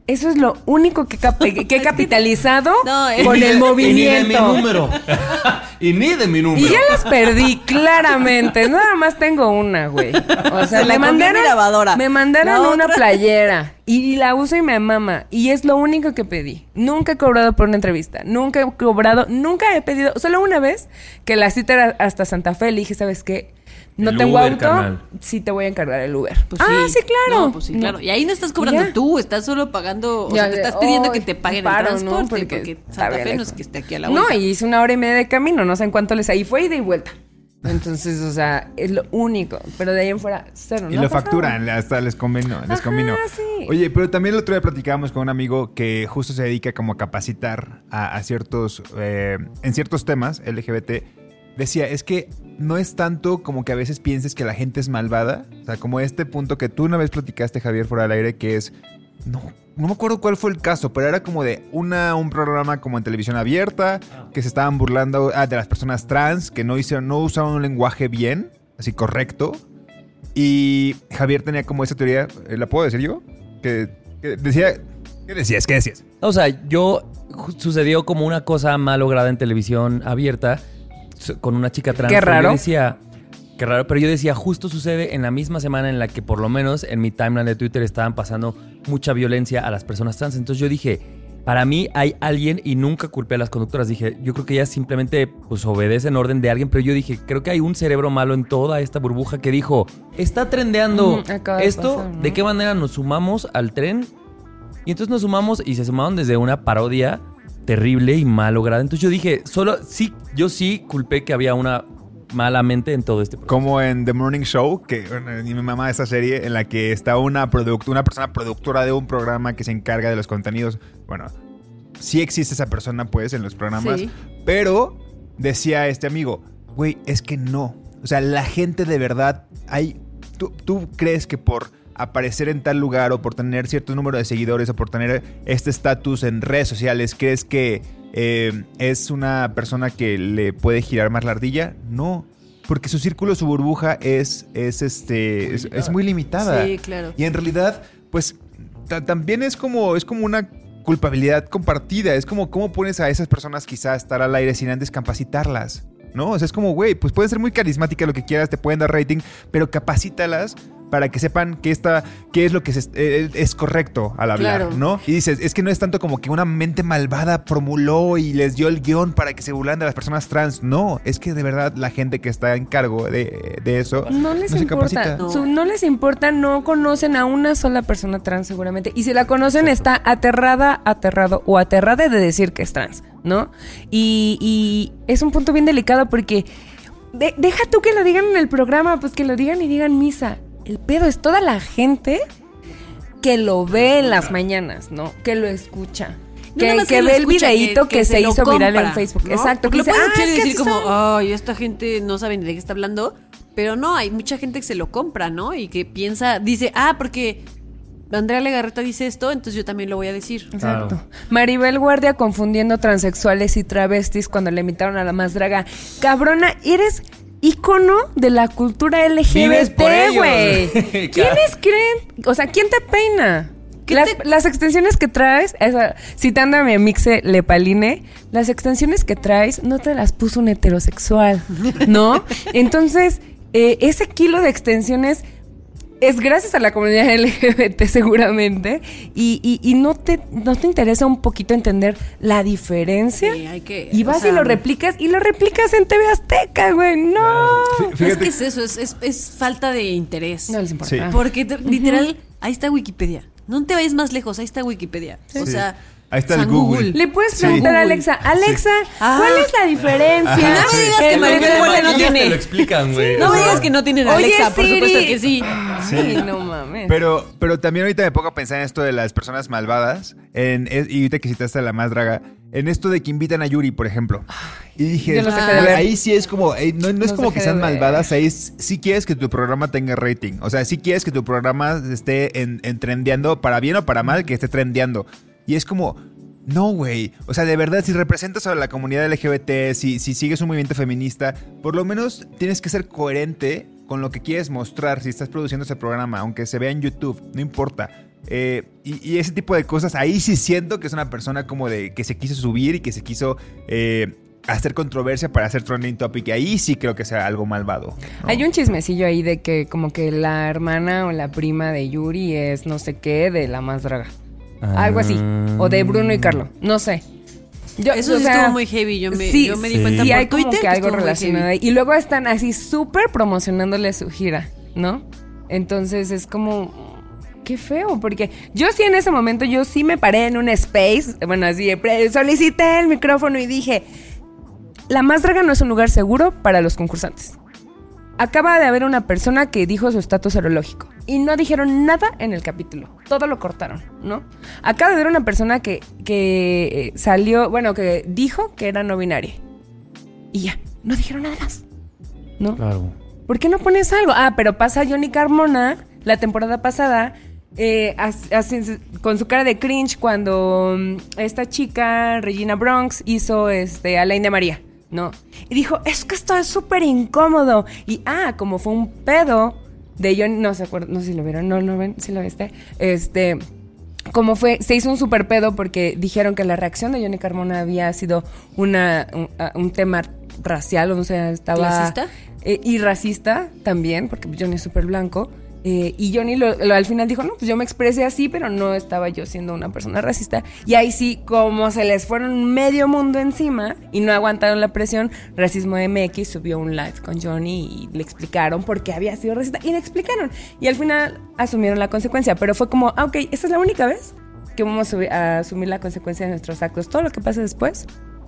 Eso es lo único que, cap- que he <laughs> capitalizado No, es- con el de- Y ni de mi movimiento. número. <laughs> y ni de mi número. Y ya las perdí, claramente. Nada más tengo una, güey. O sea, Se la me mandaron, mi lavadora. me mandaron La una playera y la uso y me mama. Y es lo único que pedí. Nunca he cobrado por una entrevista. Nunca he cobrado, nunca he pedido. Solo una vez que la cita era hasta Santa Fe. Le dije, ¿sabes qué? No El tengo Uber, auto. carnal. Sí te voy a encargar el Uber. Pues ah, sí, claro. No, pues sí, claro. Y ahí no estás cobrando Ya. tú, estás solo pagando, o Ya sea, te estás pidiendo "Ay, que te paguen paro, el ¿no? transporte, porque, está Santa Fe no es que esté aquí a la vuelta. No, y hice una hora y media de camino, no sé en cuánto les ahí fue ida y vuelta. Entonces, o sea, es lo único. Pero de ahí en fuera, cero. Y no lo pasado. facturan, hasta les convino, les Ajá, convino. sí. Oye, pero también el otro día platicábamos con un amigo que justo se dedica como a capacitar a, a ciertos, eh, en ciertos temas LGBT. Decía, es que no es tanto como que a veces pienses que la gente es malvada. O sea, como este punto que tú una vez platicaste, Javier, fuera del aire, que es, no, no me acuerdo cuál fue el caso, pero era como de una, un programa como en televisión abierta, que se estaban burlando ah, de las personas trans, que no, hicieron, no usaban un lenguaje bien, así correcto. Y Javier tenía como esa teoría, eh, ¿la puedo decir yo? Que, que decía, ¿qué decías? ¿Qué decías? O sea, yo sucedió como una cosa mal lograda en televisión abierta con una chica trans. Qué raro. Yo decía, qué raro, pero yo decía, justo sucede en la misma semana en la que por lo menos en mi timeline de Twitter estaban pasando mucha violencia a las personas trans. Entonces yo dije, para mí hay alguien y nunca culpé a las conductoras. Dije, yo creo que ellas simplemente pues obedecen orden de alguien, pero yo dije, creo que hay un cerebro malo en toda esta burbuja que dijo, está trendeando de esto, pasar, ¿no? ¿de qué manera nos sumamos al tren? Y entonces nos sumamos y se sumaron desde una parodia terrible y mal lograda. Entonces yo dije, solo, sí, yo sí culpé que había una mala mente en todo este proceso. Como en The Morning Show, que mi mamá esa serie en la que está una product una persona productora de un programa que se encarga de los contenidos. Bueno, sí existe esa persona pues en los programas, Sí. pero decía este amigo, güey, es que no. O sea, la gente de verdad, hay, ¿tú, tú crees que por aparecer en tal lugar o por tener cierto número de seguidores o por tener este estatus en redes sociales, crees que eh, es una persona que le puede girar más la ardilla? No. Porque su círculo, su burbuja es, es, este, es, es muy limitada. Sí, claro. Y en realidad, pues ta- también es como, es como una culpabilidad compartida. Es como cómo pones a esas personas quizá a estar al aire sin antes capacitarlas. ¿No? O sea, es como, güey, pues pueden ser muy carismáticas lo que quieras, te pueden dar rating, pero capacítalas para que sepan qué está, qué es lo que se- eh, es correcto al hablar, Claro. ¿no? Y dices, es que no es tanto como que una mente malvada formuló y les dio el guion para que se burlan de las personas trans. No, es que de verdad la gente que está en cargo de, de eso No les importa. No. Les importa, no conocen a una sola persona trans seguramente. Y si la conocen, está aterrada, aterrado o aterrada de decir que es trans, ¿no? Y, y es un punto bien delicado porque de- deja tú que lo digan en el programa, pues que lo digan y digan misa. El pedo es toda la gente que lo ve en las mañanas, ¿no? Que lo escucha. No Que, más que lo ve el videíto que, se, lo hizo viral en compra, Facebook. ¿no? Exacto. Porque que lo dice, puede "Ah, es que decir como, son". ay, esta gente no sabe ni de qué está hablando. Pero no, hay mucha gente que se lo compra, ¿no? Y que piensa, dice, ah, porque Andrea Legarreta dice esto, entonces yo también lo voy a decir. Exacto. Claro. Maribel Guardia confundiendo transexuales y travestis cuando le invitaron a la más draga. Cabrona, eres ícono de la cultura LGBT, güey. <laughs> Claro. ¿Quiénes creen? O sea, ¿quién te peina? ¿Qué Las, te- las extensiones que traes, esa- citando a mi amixe Lepaline, las extensiones que traes no te las puso un heterosexual, ¿no? <laughs> Entonces, eh, ese kilo de extensiones es gracias a la comunidad LGBT <laughs> seguramente y, y- y no, te, no te interesa un poquito entender la diferencia. Sí, hay que, y o vas sea, y lo replicas y lo replicas en TV Azteca, güey. No. Es Fíjate, que es eso, es, es- es falta de interés. No les importa. Sí. Porque te- literal, ahí está Wikipedia. No te vayas más lejos, ahí está Wikipedia. O Sí. sea, Ahí está el Google. Le puedes Sí. preguntar a. Alexa, Alexa, Ah. ¿cuál es la diferencia? No me digas que entre- Maribel no tiene. te lo explican, güey. No me digas que no tienen Oye, Alexa, por supuesto que sí. Sí, no mames. Pero, pero también ahorita me pongo a pensar en esto de las personas malvadas. En, y ahorita que citaste a la más draga. En esto de que invitan a Yuri, por ejemplo. Y dije, "Güey, ver". ahí sí es como, eh, no, no es como que sean malvadas, ahí es- sí quieres que tu programa tenga rating. O sea, sí quieres que tu programa esté en, en trendeando, para bien o para mal, que esté trendeando. Y es como, no, güey. O sea, de verdad, si representas a la comunidad LGBT, si, si sigues un movimiento feminista, por lo menos tienes que ser coherente con lo que quieres mostrar si estás produciendo ese programa, aunque se vea en YouTube, no importa. Eh, y, y ese tipo de cosas, ahí sí siento que es una persona como de que se quiso subir y que se quiso eh, hacer controversia para hacer trending topic. Y ahí sí creo que sea algo malvado. Hay un chismecillo ahí de que como que la hermana o la prima de Yuri es no sé qué de la más draga. Algo así. O de Bruno y Carlo. No sé. Yo, Eso o sí sea, estuvo muy heavy, yo me- yo me di Sí. cuenta sí por hay como Twitter que que algo relacionado ahí. Y luego están así súper promocionándole su gira, ¿no? Entonces es como... Qué feo, porque yo sí en ese momento, yo sí me paré en un space, bueno, así, solicité el micrófono y dije, la más draga no es un lugar seguro para los concursantes. Acaba de haber una persona que dijo su estatus serológico y no dijeron nada en el capítulo. Todo lo cortaron, ¿no? Acaba de haber una persona que, que eh, salió, bueno, que dijo que era no binaria. Y ya, no dijeron nada más. ¿No? Claro. ¿Por qué no pones algo? Ah, pero pasa Johnny Carmona la temporada pasada eh, as- con su cara de cringe cuando mm, esta chica, Regina Bronx, hizo este, a la India María, ¿no? Y dijo, es que esto es súper incómodo. Y ah, como fue un pedo de Johnny, no se acuerdan, no sé si lo vieron, no, no ven, si lo viste, este... Como fue, se hizo un super pedo porque dijeron que la reacción de Johnny Carmona había sido una, un, a- un tema racial, o sea, estaba... ¿Clasista? Eh, y racista también, porque Johnny es súper blanco. Eh, y Johnny lo- lo- al final dijo, no, pues yo me expresé así, pero no estaba yo siendo una persona racista. Y ahí sí, como se les fueron medio mundo encima y no aguantaron la presión, Racismo MX subió un live con Johnny y le explicaron por qué había sido racista. Y le explicaron. Y al final asumieron la consecuencia. Pero fue como, ah, ok, esta es la única vez que vamos a, a asumir la consecuencia de nuestros actos. Todo lo que pase después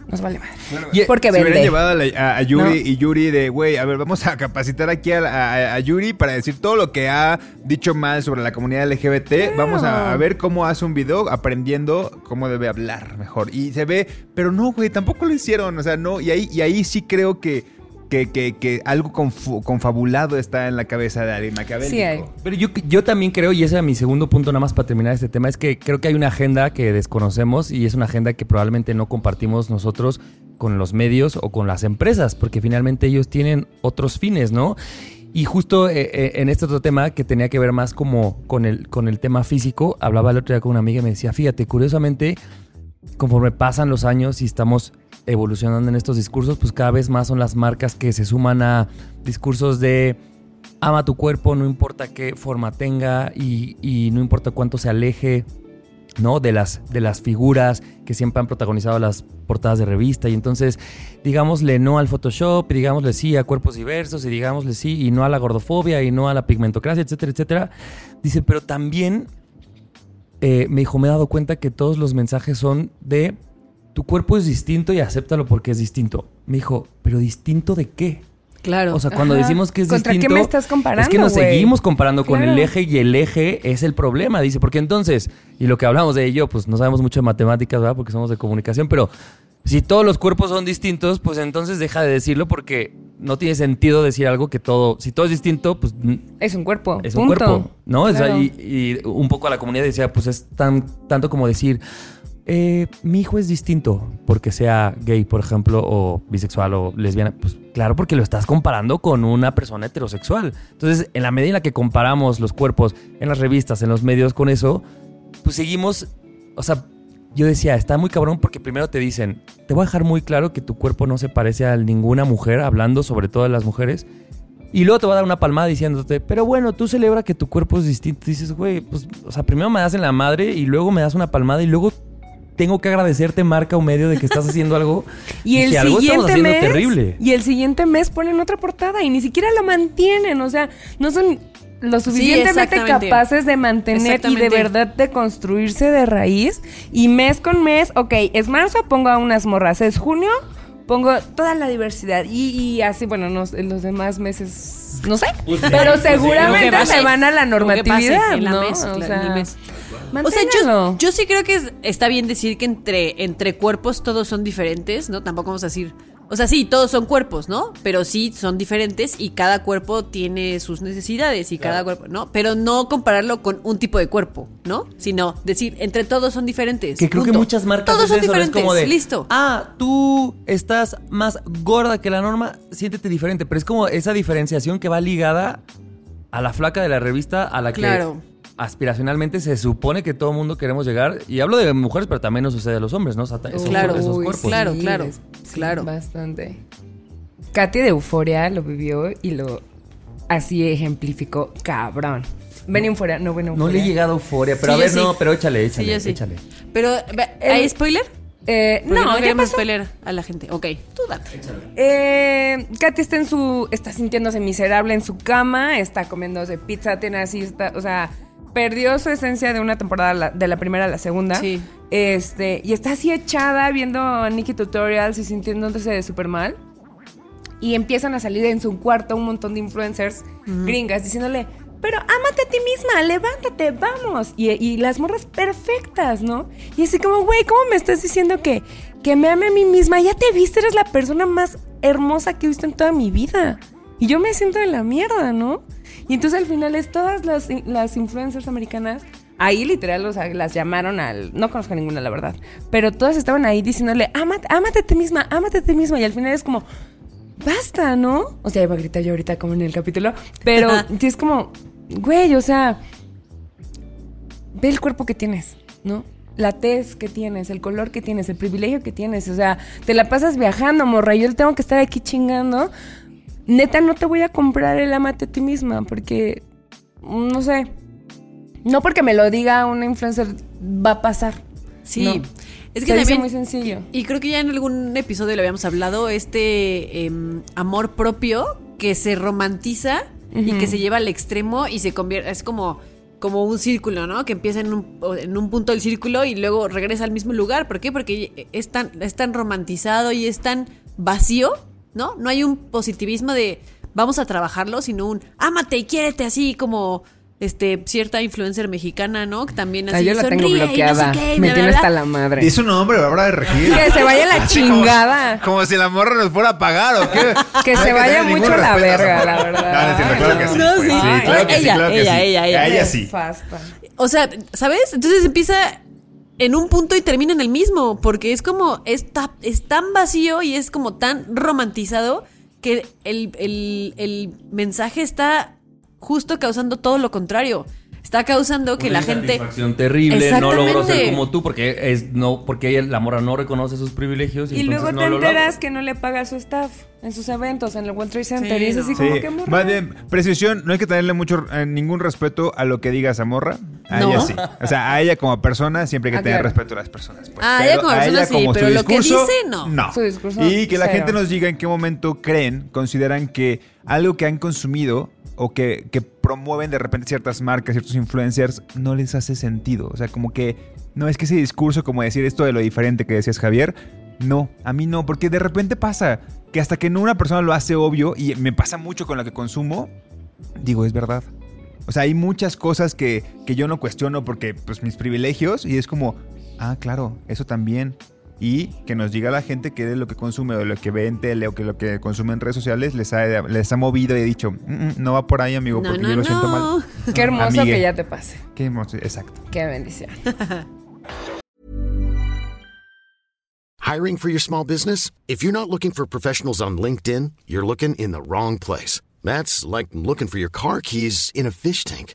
nos vale madre. Y- Porque se hubieran vende. llevado a, la- a- a Yuri No. y Yuri de, güey, a ver, vamos a capacitar aquí a, la- a- a Yuri para decir todo lo que ha dicho mal sobre la comunidad LGBT. Vamos a, a ver cómo hace un video aprendiendo cómo debe hablar mejor. Y se ve, pero no, güey, tampoco lo hicieron. O sea, no, y ahí, y ahí sí creo que que, que, que algo confabulado está en la cabeza de alguien maquiavélico. Sí hay. Pero yo, yo también creo, y ese es mi segundo punto nada más para terminar este tema, es que creo que hay una agenda que desconocemos y es una agenda que probablemente no compartimos nosotros con los medios o con las empresas, porque finalmente ellos tienen otros fines, ¿no? Y justo eh, eh, en este otro tema que tenía que ver más como con el, con el tema físico, hablaba el otro día con una amiga y me decía, fíjate, curiosamente, conforme pasan los años y estamos evolucionando en estos discursos, pues cada vez más son las marcas que se suman a discursos de ama tu cuerpo, no importa qué forma tenga y, y no importa cuánto se aleje. ¿no? De las, de las figuras que siempre han protagonizado las portadas de revista. Y entonces, digámosle no al Photoshop, digámosle sí a cuerpos diversos, y digámosle sí y no a la gordofobia, y no a la pigmentocracia, etcétera, etcétera. Dice, pero también eh, me dijo, me he dado cuenta que todos los mensajes son de tu cuerpo es distinto y acéptalo porque es distinto. Me dijo, pero distinto de qué? Claro. O sea, cuando Ajá. decimos que es ¿Contra qué distinto. me estás comparando, Es que nos seguimos comparando con el eje y el eje es el problema. Dice, porque entonces, y lo que hablamos de ello, pues no sabemos mucho de matemáticas, ¿verdad? Porque somos de comunicación, pero si todos los cuerpos son distintos, pues entonces deja de decirlo porque no tiene sentido decir algo que todo. Si todo es distinto, pues Es un cuerpo. es un cuerpo, ¿no? O sea, Claro. y, y un poco a la comunidad decía, pues es tan, tanto como decir, eh, mi hijo es distinto porque sea gay, por ejemplo, o bisexual o lesbiana. Pues claro, porque lo estás comparando con una persona heterosexual. Entonces, en la medida en la que comparamos los cuerpos en las revistas, en los medios con eso, pues seguimos, o sea, yo decía, está muy cabrón porque primero te dicen, te voy a dejar muy claro que tu cuerpo no se parece a ninguna mujer, hablando sobre todo de las mujeres. Y luego te va a dar una palmada diciéndote, pero bueno, tú celebra que tu cuerpo es distinto. Dices, güey, pues, o sea, primero me das en la madre y luego me das una palmada y luego tengo que agradecerte marca o medio de que estás haciendo algo <laughs> Y el que algo estamos siguiente haciendo mes. terrible. Y el siguiente mes ponen otra portada y ni siquiera la mantienen. O sea, no son lo suficientemente capaces de mantener y de verdad de construirse de raíz. Y mes con mes, ok, es marzo, pongo a unas morras. Es junio, pongo toda la diversidad. Y, y así, bueno, no, en los demás meses, no sé. pero Lo que seguramente pase, se van a la normatividad, ¿no? mes, o sea, O sea, yo, yo sí creo que es- está bien decir que entre, entre cuerpos todos son diferentes, ¿no? Tampoco vamos a decir. O sea, sí, todos son cuerpos, ¿no? Pero sí son diferentes y cada cuerpo tiene sus necesidades y cada cuerpo, ¿no? Pero no compararlo con un tipo de cuerpo, ¿no? Sino decir, entre todos son diferentes. Que creo que muchas marcas Todos son eso, ¿no? es diferentes. como de Listo. Ah, tú estás más gorda que la norma, siéntete diferente, pero es como esa diferenciación que va ligada a la flaca de la revista a la que Claro. Aspiracionalmente se supone que todo mundo queremos llegar y hablo de mujeres, pero también nos sucede a los hombres, ¿no? O sea, esos, Claro. esos Uy, cuerpos. Claro, claro, sí, claro. Bastante. Katy de Euforia lo vivió y lo así ejemplificó, cabrón. Ven Euforia, no ven No Euforia. le he llegado a euforia, pero Sí, a ver, sí. no, pero échale, échale, Sí, yo sí. échale. Pero, ¿hay spoiler? Eh, no, ¿qué queremos pasó? spoiler a la gente. Ok, tú date. Eh, Katy está en su. está sintiéndose miserable en su cama, está comiéndose pizza, tiene así, está, o sea, perdió su esencia de una temporada de la primera a la segunda. Sí. Este, y está así echada viendo Nikki Tutorials y sintiéndose súper mal. Y empiezan a salir en su cuarto un montón de influencers gringas diciéndole, pero ámate a ti misma, levántate, vamos. Y, y las morras perfectas, ¿no? Y así como, güey, ¿cómo me estás diciendo que, que me ame a mí misma? Ya te viste, eres la persona más hermosa que he visto en toda mi vida. Y yo me siento de la mierda, ¿no? Y entonces al final es todas las, las influencers americanas Ahí literal o sea, las llamaron al... No conozco a ninguna, la verdad. Pero todas estaban ahí diciéndole, ámate, ámate a ti misma, ámate a ti misma. Y al final es como, basta, ¿no? O sea, iba a gritar yo ahorita como en el capítulo. Pero <laughs> sí es como, güey, o sea, ve el cuerpo que tienes, ¿no? La tez que tienes, el color que tienes, el privilegio que tienes. O sea, te la pasas viajando, morra. Yo tengo que estar aquí chingando. Neta, no te voy a comprar el amate a ti misma porque, mm, no sé, no porque me lo diga una influencer va a pasar. Sí. No. Es que Se dice también. muy sencillo. Y creo que ya en algún episodio lo habíamos hablado, este em, amor propio que se romantiza y que se lleva al extremo y se convierte, es como, como un círculo, ¿no? Que empieza en un, en un punto del círculo y luego regresa al mismo lugar. ¿Por qué? Porque es tan, es tan romantizado y es tan vacío, ¿no? No hay un positivismo de vamos a trabajarlo, sino un ámate y quiérete así como este cierta influencer mexicana, ¿no? Que también Ah, así yo la tengo y no sé bloqueada. qué, y Me bla, tiene bla, hasta bla. la madre. Di su nombre, Bárbara de Regil. Que se vaya la como- chingada. Como, si la morra nos fuera a pagar o qué. Que No se vaya mucho a la verga, la verdad. No, claro que sí. No, pues, sí. sí, claro que sí, Ella, ella, sí. ella, ella. A ella sí. Nefasta. O sea, ¿sabes? Entonces empieza en un punto y termina en el mismo, porque es como, está, es tan vacío y es como tan romantizado que el, el- el mensaje está justo causando todo lo contrario. Está causando que Una la gente... terrible, no logró ser como tú porque es no porque ella la morra no reconoce sus privilegios y, Y luego te no lo logra. enteras que no le paga a su staff en sus eventos, en el World Trade Center. Sí, y es así no. como Sí, que morra. más bien, precisión, no hay que tenerle mucho eh, ningún respeto a lo que diga Zamorra. A No. ella sí. O sea, a ella como persona siempre hay que Ah, tener claro. respeto a las personas. pues. Ah, ella como persona sí, como pero su lo que dice, no. No. Su discurso, y que la cero. gente nos diga en qué momento creen, consideran que algo que han consumido o que, que promueven de repente ciertas marcas, ciertos influencers, no les hace sentido. O sea, como que no es que ese discurso, como decir esto de lo diferente que decías Javier, no, a mí no, porque de repente pasa que hasta que no una persona lo hace obvio, y me pasa mucho con lo que consumo, digo, es verdad. O sea, hay muchas cosas que, que yo no cuestiono porque, pues, mis privilegios, y es como, ah, claro, eso también. Y que nos diga la gente que de lo que consume o de lo que ve en tele o que lo que consume en redes sociales les ha, les ha movido y ha dicho, "Mm, mm, no va por ahí, amigo, No, porque no, yo lo siento no. mal. <laughs> Qué hermoso Amigue. que ya te pase. Qué hermoso, exacto. Qué bendición. <laughs> Hiring for your small business? If you're not looking for professionals on LinkedIn, you're looking in the wrong place. That's like looking for your car keys in a fish tank.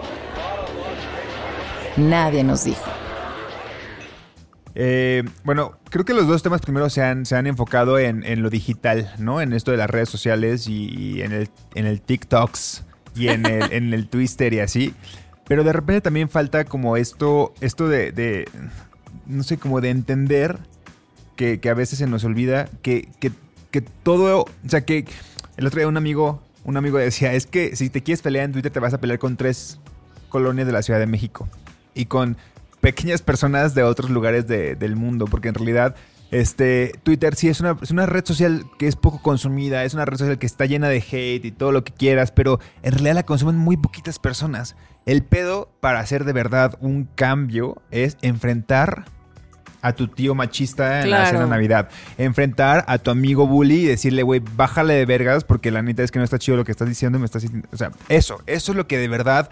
Nadie nos dijo. Eh, bueno, creo que los dos temas primero se han, se han enfocado en, en lo digital, ¿no? En esto de las redes sociales y, y en, el, en el TikToks y en el, <laughs> en el Twitter y así. Pero de repente también falta como esto, esto de, de, no sé, como de entender que, que a veces se nos olvida que, que, que todo, o sea, que el otro día un amigo, un amigo decía, es que si te quieres pelear en Twitter te vas a pelear con tres colonias de la Ciudad de México y con pequeñas personas de otros lugares de- del mundo, porque en realidad este, Twitter sí es una, es una red social que es poco consumida, es una red social que está llena de hate y todo lo que quieras, pero en realidad la consumen muy poquitas personas. El pedo para hacer de verdad un cambio es enfrentar a tu tío machista en la cena de Navidad. Enfrentar a tu amigo bully y decirle, güey, bájale de vergas porque la neta es que no está chido lo que estás diciendo y me estás... O sea, eso, eso es lo que de verdad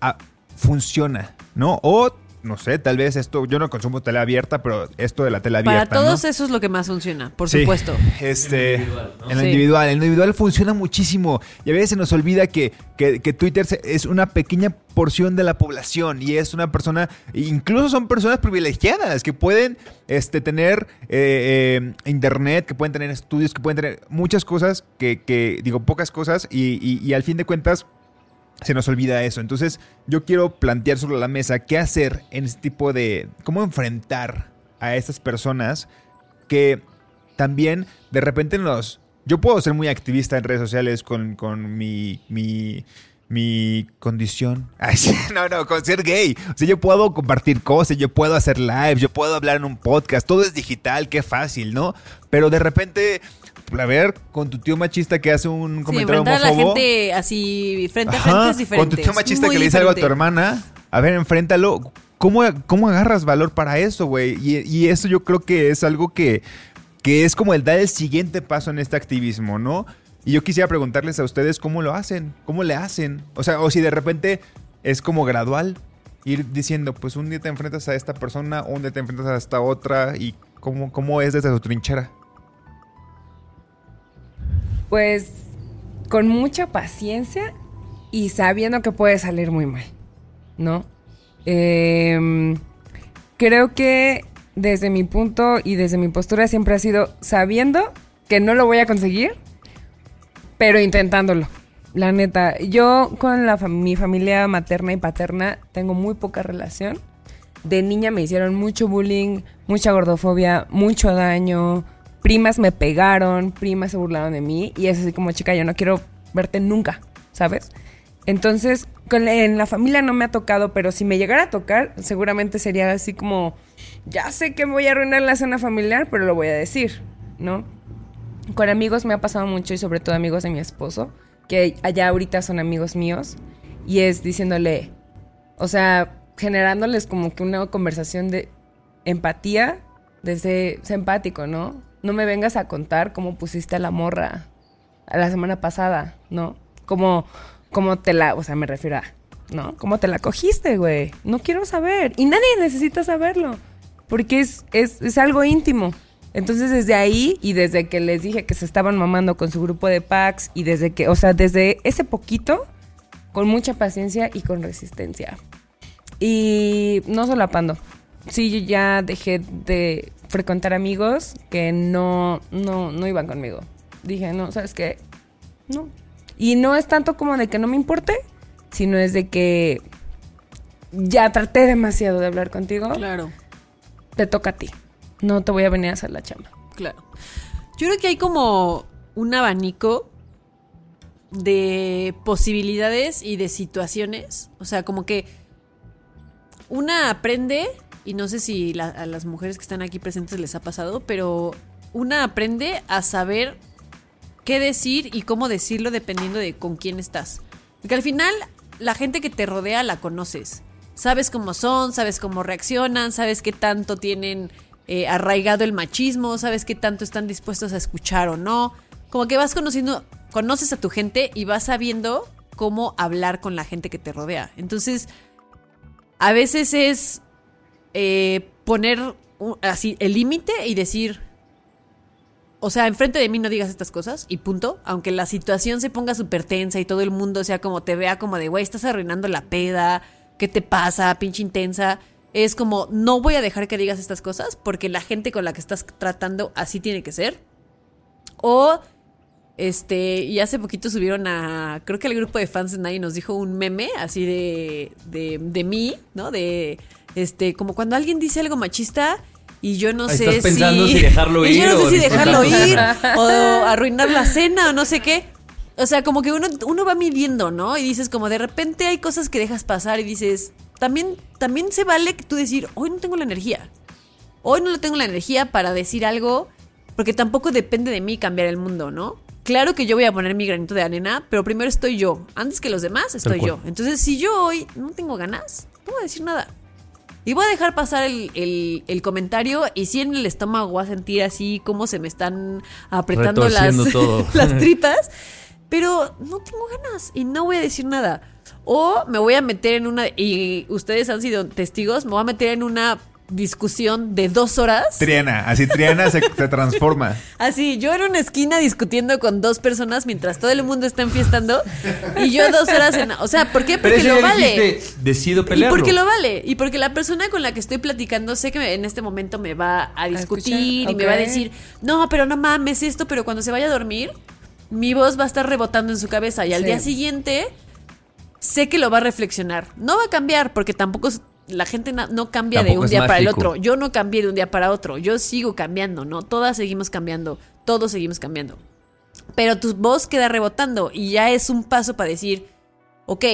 ah, funciona, ¿no? O, no sé, tal vez esto, yo no consumo tele abierta, pero esto de la tele Para abierta, todos ¿no? eso es lo que más funciona, por Sí, supuesto. Este, en lo Sí. individual. En lo individual funciona muchísimo. Y a veces se nos olvida que, que- que Twitter es una pequeña porción de la población. Y es una persona, incluso son personas privilegiadas que pueden este, tener eh, eh, internet, que pueden tener estudios, que pueden tener muchas cosas, que, que digo, pocas cosas. Y, y- y al fin de cuentas, se nos olvida eso. Entonces, yo quiero plantear sobre la mesa qué hacer en este tipo de. cómo enfrentar a estas personas que también de repente nos. Yo puedo ser muy activista en redes sociales con, con mi. mi mi condición. Ay, <laughs> sí, no, no, con ser gay. O sea, yo puedo compartir cosas, yo puedo hacer live, yo puedo hablar en un podcast, todo es digital, qué fácil, ¿no? Pero de repente, a ver, con tu tío machista que hace un Sí, comentario a la gente así frente a Ajá, frente es diferente. Con tu tío machista que le dice algo a tu hermana, a ver, enfréntalo. ¿Cómo, cómo agarras valor para eso, güey? Y, y eso yo creo que es algo que, que es como el dar el siguiente paso en este activismo, ¿no? Y yo quisiera preguntarles a ustedes cómo lo hacen, cómo le hacen. O sea, o si de repente es como gradual, ir diciendo, pues un día te enfrentas a esta persona, un día te enfrentas a esta otra, y cómo, cómo es desde su trinchera. Pues con mucha paciencia y sabiendo que puede salir muy mal, ¿no? Em, creo que desde mi punto y desde mi postura siempre ha sido sabiendo que no lo voy a conseguir, pero intentándolo, La neta, yo con la fam- mi familia materna y paterna tengo muy poca relación. De niña me hicieron mucho bullying, mucha gordofobia, mucho daño. Primas me pegaron, primas se burlaron de mí. Y es así como, chica, yo no quiero verte nunca, ¿sabes? Entonces, con la- en la familia no me ha tocado, pero si me llegara a tocar, seguramente sería así como, ya sé que voy a arruinar la cena familiar, pero lo voy a decir, ¿no? Con amigos me ha pasado mucho y sobre todo amigos de mi esposo, que allá ahorita son amigos míos, y es diciéndole, o sea, generándoles como que una conversación de empatía, desde ser ¿no? No me vengas a contar cómo pusiste a la morra a la semana pasada, ¿no? Como, como te la, o sea, me refiero a, ¿no? ¿Cómo te la cogiste, güey? No quiero saber. Y nadie necesita saberlo, porque es, es, es algo íntimo. Entonces desde ahí y desde que les dije que se estaban mamando con su grupo de packs y desde que, o sea, desde ese poquito, con mucha paciencia y con resistencia. Y no solapando. Sí, yo ya dejé de frecuentar amigos que no, no, no iban conmigo. Dije, no, ¿sabes qué? No. Y no es tanto como de que no me importe, sino es de que ya traté demasiado de hablar contigo. Claro, Te toca a ti. No te voy a venir a hacer la chamba. claro. Yo creo que hay como un abanico de posibilidades y de situaciones. O sea, como que una aprende, y no sé si a las mujeres que están aquí presentes les ha pasado, pero una aprende a saber qué decir y cómo decirlo dependiendo de con quién estás. Porque al final la gente que te rodea la conoces. Sabes cómo son, sabes cómo reaccionan, sabes qué tanto tienen eh, arraigado el machismo, sabes qué tanto están dispuestos a escuchar o no. Como que vas conociendo, conoces a tu gente y vas sabiendo cómo hablar con la gente que te rodea. Entonces, a veces es eh, poner así el límite y decir, o sea, enfrente de mí no digas estas cosas y punto. Aunque la situación se ponga súper tensa y todo el mundo sea como te vea como de, güey, estás arruinando la peda, ¿qué te pasa, pinche intensa? Es como, no voy a dejar que digas estas cosas porque la gente con la que estás tratando así tiene que ser. O, este, y hace poquito subieron a, creo que el grupo de fans de Nadie nos dijo un meme así de, de, de mí, ¿no? De, este, como cuando alguien dice algo machista y yo no Ahí sé estás pensando si... si <laughs> dejarlo y yo ir no sé si dejarlo ir o arruinar la cena o no sé qué. O sea, como que uno, uno va midiendo, ¿no? Y dices, como de repente hay cosas que dejas pasar y dices, también, también se vale que tú decir, hoy no tengo la energía. Hoy no tengo la energía para decir algo, porque tampoco depende de mí cambiar el mundo, ¿no? Claro que yo voy a poner mi granito de arena, pero primero estoy yo. Antes que los demás, estoy yo. Entonces, si yo hoy no tengo ganas, no voy a decir nada. Y voy a dejar pasar el, el- el comentario y si en el estómago voy a sentir así como se me están apretando las, <laughs> las <laughs> tripas, pero no tengo ganas y no voy a decir nada. O me voy a meter en una, y ustedes han sido testigos, me voy a meter en una discusión de dos horas. Triana, así Triana se, se transforma. <laughs> Así, yo en una esquina discutiendo con dos personas mientras todo el mundo está enfiestando y yo dos horas en... O sea, ¿por qué? Porque lo vale. dijiste, decido Y pelearlo. porque lo vale. Y porque la persona con la que estoy platicando sé que en este momento me va a discutir y me va a decir, no, pero no mames esto, pero cuando se vaya a dormir, mi voz va a estar rebotando en su cabeza y al Sí. día siguiente sé que lo va a reflexionar. No va a cambiar porque tampoco es- la gente no cambia de un es día para el otro. Yo no cambié de un día para otro. Yo sigo cambiando, ¿no? Todas seguimos cambiando. Todos seguimos cambiando. Pero tu voz queda rebotando y ya es un paso para decir, ok,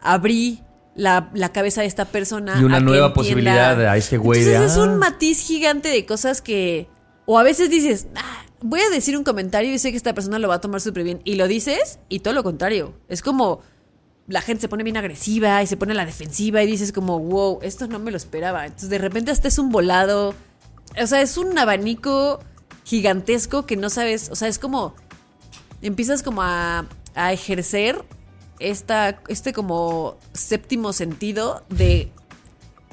abrí la, la cabeza de esta persona. Y una a nueva posibilidad a este güey de, Entonces es ah. un matiz gigante de cosas que... O a veces dices, "Ah, voy a decir un comentario y sé que esta persona lo va a tomar súper bien. Y lo dices y todo lo contrario. Es como la gente se pone bien agresiva y se pone a la defensiva y dices como, wow, esto no me lo esperaba. Entonces de repente hasta es un volado. O sea, es un abanico gigantesco que no sabes, o sea, es como, empiezas como a, a ejercer esta, este como séptimo sentido de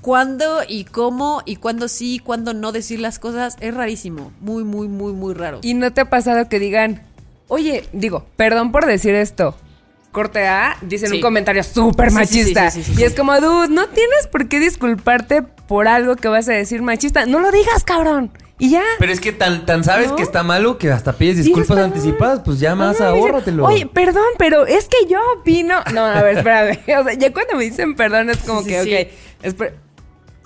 cuándo y cómo y cuándo sí y cuándo no decir las cosas. Es rarísimo, muy, muy, muy, muy raro. ¿Y no te ha pasado que digan, oye, digo, perdón por decir esto? Corte A, dicen Sí. un comentario súper Sí, sí, machista. sí, sí, sí, sí, y es como, dude, no tienes por qué disculparte por algo que vas a decir machista. No lo digas, cabrón. Y ya. Pero es que tan, tan sabes ¿No? que está malo que hasta pides disculpas anticipadas, pues ya más Ajá, ahórratelo. Oye, perdón, pero es que yo opino. No, a ver, espérame. <laughs> O sea, ya cuando me dicen perdón es como Sí, que, sí. ok. espera-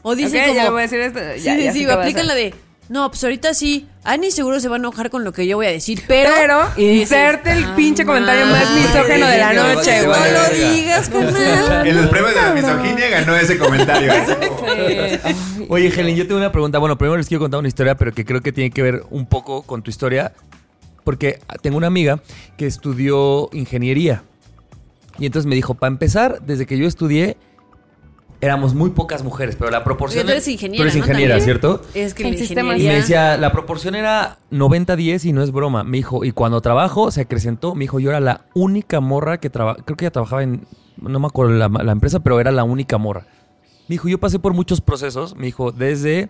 O dice ok, como... ya voy a decir esto. Sí, Ya, sí, ya sí, aplican la de... No, pues ahorita sí. Ani seguro se va a enojar con lo que yo voy a decir, pero... Pero, inserte el pinche comentario más misógeno de la noche, No lo digas, <laughs> carnal. En los premios de la misoginia ganó ese comentario. <laughs> Oye, Helen, yo tengo una pregunta. Bueno, primero les quiero contar una historia, pero que creo que tiene que ver un poco con tu historia. Porque tengo una amiga que estudió ingeniería. Y entonces me dijo, para empezar, desde que yo estudié, éramos muy pocas mujeres, pero la proporción... Tú eres ingeniera, Tú eres ingeniera. ¿cierto? Es que En sistemas. Y me decía, la proporción era 90-10 y no es broma. Me dijo, y cuando trabajo se acrecentó. Me dijo, yo era la única morra que trabajaba, creo que ella trabajaba en, no me acuerdo la, la empresa, pero era la única morra. Me dijo, yo pasé por muchos procesos. Me dijo, desde,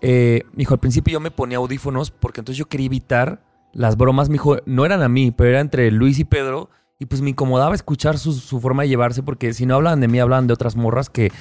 eh, me dijo, al principio yo me ponía audífonos porque entonces yo quería evitar las bromas. Me dijo, no eran a mí, pero era entre Luis y Pedro. Y pues me incomodaba escuchar su, su forma de llevarse porque si no hablaban de mí, hablaban de otras morras que...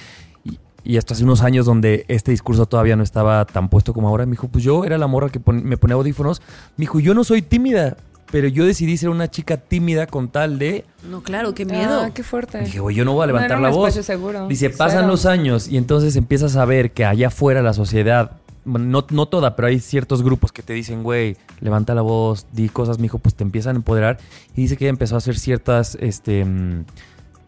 Y, y esto hace unos años donde este discurso todavía no estaba tan puesto como ahora. Me dijo, pues yo era la morra que pon- me ponía audífonos. Me dijo, yo no soy tímida, pero yo decidí ser una chica tímida con tal de... No, claro, qué miedo. Ah, qué fuerte. Dije, güey, yo no voy a levantar No la voz. seguro. Dice, pasan Cero. los años y entonces empiezas a ver que allá afuera la sociedad, bueno, no, no toda, pero hay ciertos grupos que te dicen, güey, levanta la voz, di cosas, mijo, pues te empiezan a empoderar. Y dice que ella empezó a hacer ciertas, este, mm,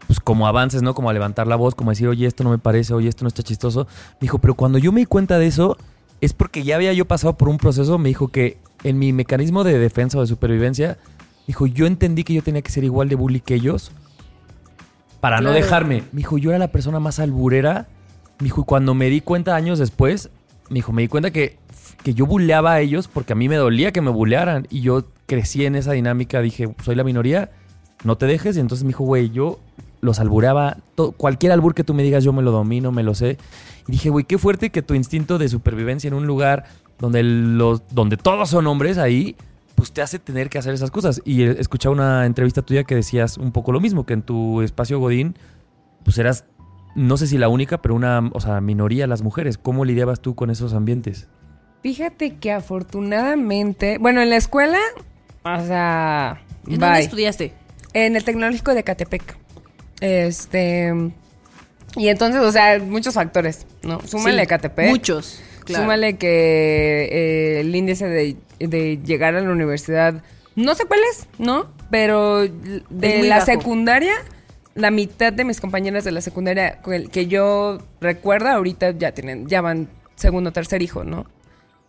pues como avances, ¿no? Como a levantar la voz, como decir, oye, esto no me parece, oye, esto no está chistoso. Me dijo, pero cuando yo me di cuenta de eso, es porque ya había yo pasado por un proceso, me dijo que en mi mecanismo de defensa o de supervivencia, dijo, yo entendí que yo tenía que ser igual de bully que ellos para no dejarme. Me dijo, yo era la persona más alburera. Me dijo, y cuando me di cuenta años después, me dijo, me di cuenta que, que yo buleaba a ellos porque a mí me dolía que me bulearan. Y yo crecí en esa dinámica, dije, soy la minoría, no te dejes. Y entonces me dijo, güey, yo los albureaba. to- cualquier albur que tú me digas, yo me lo domino, me lo sé. Y dije, güey, qué fuerte que tu instinto de supervivencia en un lugar donde, los, donde todos son hombres ahí, pues te hace tener que hacer esas cosas. Y escuchaba una entrevista tuya que decías un poco lo mismo, que en tu espacio Godín, pues eras, no sé si la única, pero una, o sea, minoría las mujeres. ¿Cómo lidiabas tú con esos ambientes? Fíjate que afortunadamente, bueno, en la escuela, o sea, ¿En dónde estudiaste? En el tecnológico de Catepec. Este. Y entonces, o sea, muchos factores, ¿no? Súmale Sí, Catepec. Muchos. claro. Súmale que eh, el índice de, de llegar a la universidad, no sé cuál es, ¿no? Pero de la bajo. secundaria, la mitad de mis compañeras de la secundaria que yo recuerdo ahorita ya tienen, ya van segundo tercer hijo, ¿no?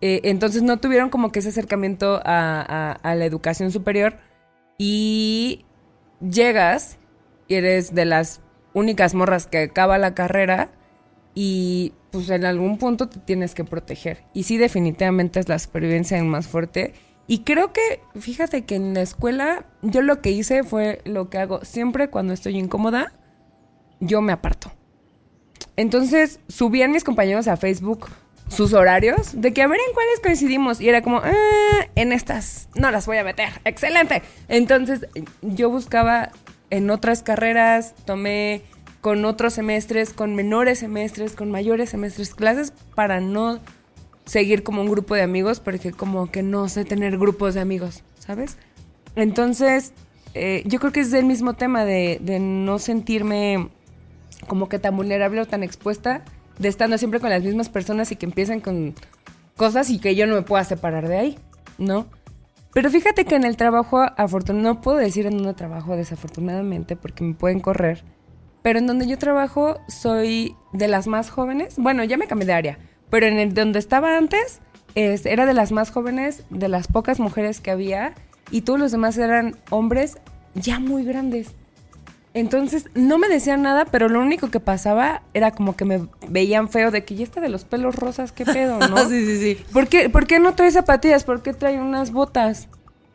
Eh, entonces no tuvieron como que ese acercamiento a, la educación superior y llegas y eres de las únicas morras que acaba la carrera y pues en algún punto te tienes que proteger. Y sí, definitivamente es la supervivencia más fuerte. Y creo que, fíjate que en la escuela yo lo que hice fue lo que hago siempre cuando estoy incómoda, yo me aparto. Entonces subían mis compañeros a Facebook sus horarios de que a ver en cuáles coincidimos y era como "Ah, en estas no las voy a meter excelente entonces yo buscaba en otras carreras tomé con otros semestres con menores semestres con mayores semestres clases para no seguir como un grupo de amigos porque como que no sé tener grupos de amigos sabes entonces eh, yo creo que es el mismo tema de, de no sentirme como que tan vulnerable o tan expuesta de estando siempre con las mismas personas y que empiezan con cosas y que yo no me pueda separar de ahí, ¿no? Pero fíjate que en el trabajo, afortunadamente, no puedo decir en un trabajo desafortunadamente porque me pueden correr, pero en donde yo trabajo soy de las más jóvenes, bueno, ya me cambié de área, pero en el donde estaba antes es- era de las más jóvenes, de las pocas mujeres que había y todos los demás eran hombres ya muy grandes. Entonces no me decían nada, pero lo único que pasaba era como que me veían feo de que ya está de los pelos rosas, qué pedo, ¿no? <laughs> sí, sí, sí. ¿Por qué, por qué no trae zapatillas? ¿Por qué trae unas botas?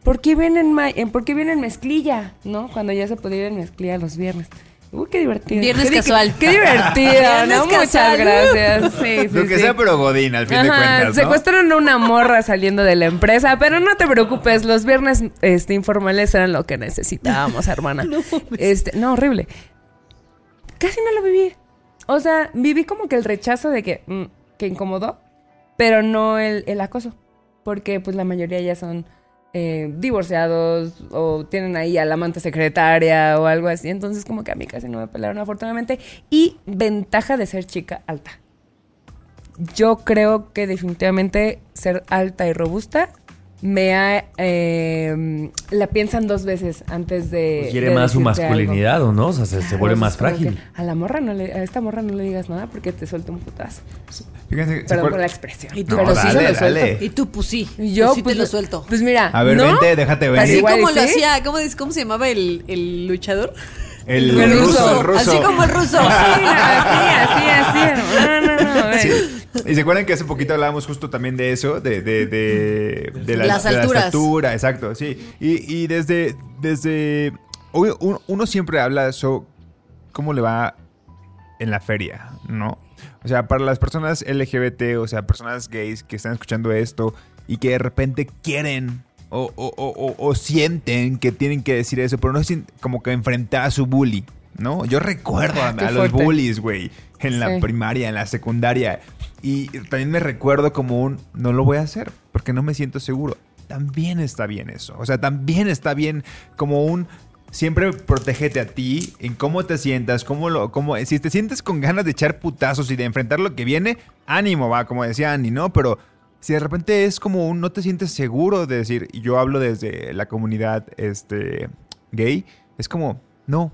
¿Por qué viene en, ma- en- ¿por qué viene en mezclilla? ¿No? Cuando ya se podía ir en mezclilla los viernes. Uy, qué divertido. Viernes Qué casual. Qué divertido, <laughs> Viernes ¿no? Muchas casual. gracias. Sí, sí, Lo que sí. sea, pero Godín, al fin de Ajá, cuentas. ¿no? secuestraron a una morra saliendo de la empresa, pero no te preocupes, los viernes este, informales eran lo que necesitábamos, <laughs> hermana. este, no, horrible. Casi no lo viví. O sea, viví como que el rechazo de que, mm, que incomodó, pero no el, el acoso. porque pues la mayoría ya son eh, divorciados o tienen ahí a la amante secretaria o algo así. Entonces como que a mí casi no me pelaron afortunadamente. Y ventaja de ser chica alta. Yo creo que definitivamente ser alta y robusta me ha... eh, la piensan dos veces antes de... Pues quiere de más su algo. masculinidad, ¿o no? O sea, se, vuelve más frágil. que A la morra no le, a esta morra no le digas nada porque te suelta un putazo. Fíjense, ¿se Perdón por la expresión. Y tú, No, pero sí se dale, lo suelto. dale. Y tú, pues sí. Y yo Pues sí pues, te lo suelto. Pues mira, A ver, ¿no? vente, déjate ver. Así igual como lo sí. hacía, ¿cómo, cómo se llamaba el, el luchador? El, El ruso, ruso. el ruso. Así como el ruso. Sí, no, <laughs> así, así, así. No, no, no. Sí. Y se acuerdan que hace poquito hablábamos justo también de eso, de, de, de, de la, Las de la alturas. estatura, exacto, sí. Y, y desde, desde, uno, uno- uno siempre habla de eso, cómo le va en la feria, ¿no? O sea, para las personas LGBT, o sea, personas gays que están escuchando esto y que de repente quieren o, o- o- o- sienten que tienen que decir eso, pero no es como que enfrentar a su bully, ¿no? Yo recuerdo a, <laughs> a los bullies, güey, en la Sí. primaria, en la secundaria. Y también me recuerdo como un, no lo voy a hacer porque no me siento seguro. También está bien eso. O sea, también está bien como un, siempre protégete a ti en cómo te sientas, cómo lo, cómo, si te sientes con ganas de echar putazos y de enfrentar lo que viene, ánimo, va, como decía Andy, ¿no? Pero si de repente es como un, no te sientes seguro de decir, yo hablo desde la comunidad, este, gay, es como, no,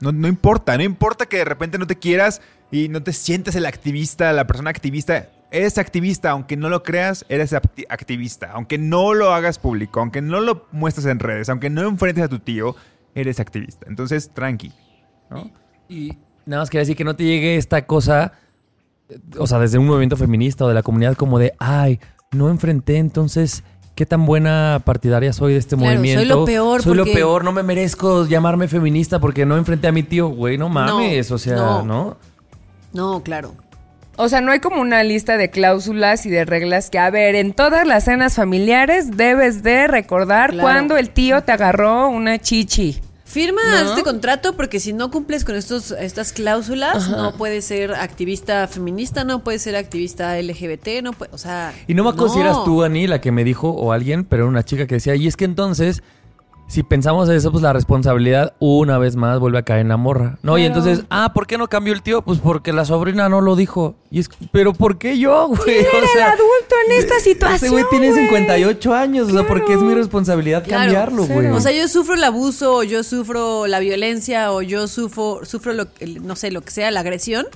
no, no importa, no importa que de repente no te quieras y no te sientes el activista, la persona activista. Eres activista, aunque no lo creas, eres acti- activista. Aunque no lo hagas público, aunque no lo muestres en redes, aunque no enfrentes a tu tío, eres activista. Entonces, tranqui. ¿no? Y nada más quería decir que no te llegue esta cosa, o sea, desde un movimiento feminista o de la comunidad, como de, ay, no enfrenté, entonces, ¿qué tan buena partidaria soy de este Claro, soy movimiento? lo peor Soy lo porque- peor, no me merezco llamarme feminista porque no enfrenté a mi tío, güey, no mames, o sea, no. ¿no? No, claro. O sea, no hay como una lista de cláusulas y de reglas que, a ver, en todas las cenas familiares debes de recordar Claro. cuando el tío te agarró una chichi. Firma ¿No? este contrato porque si no cumples con estos, estas cláusulas, no puedes ser activista feminista, no puedes ser activista LGBT, no puede, o sea... Y no me consideras tú, Ani, la que me dijo, o alguien, pero era una chica que decía, y es que entonces, si pensamos eso, pues la responsabilidad una vez más vuelve a caer en la morra. No, y Claro. entonces, ah, ¿por qué no cambió el tío? Pues porque la sobrina no lo dijo. Y es, pero ¿por qué yo, güey? ¿Quién <laughs> O era sea, el adulto en esta Ese situación, güey tiene güey? 58 años, o sea, porque es mi responsabilidad Claro, cambiarlo, güey. O sea, yo sufro el abuso, o yo sufro la violencia, o yo sufro, sufro lo, no sé, lo que sea, la agresión.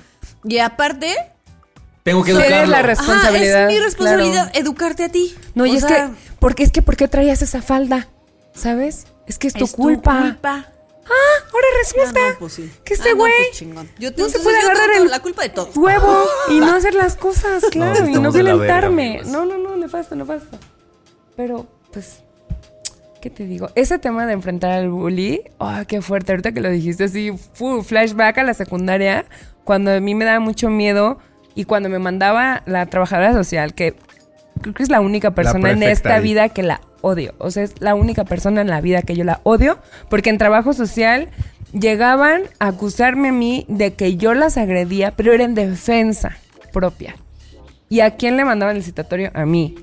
Y aparte, tengo que educarlo. la ajá, responsabilidad. es mi responsabilidad claro. educarte a ti. No, y O es sea, que, porque es que, ¿por qué traías esa falda? ¿Sabes? Es que es tu es culpa. culpa. Ah, ahora resulta Ah, no, pues sí. que este Ah, no, güey pues chingón. Yo te- no se puede agarrar el la culpa de todo. huevo <laughs> y no hacer las cosas, claro, y no la verga, violentarme. amigos. no, no, no, nefasto, nefasto. Pero, pues, ¿qué te digo? Ese tema de enfrentar al bully, ¡ay, qué fuerte! Ahorita que lo dijiste así, flashback a la secundaria, cuando a mí me daba mucho miedo y cuando me mandaba la trabajadora social, que creo que es la única persona en prefecta esta ahí. vida que la odio. O sea, es la única persona en la vida que yo la odio, porque en trabajo social llegaban a acusarme a mí de que yo las agredía, pero era en defensa propia. ¿Y a quién le mandaban el citatorio? A mí.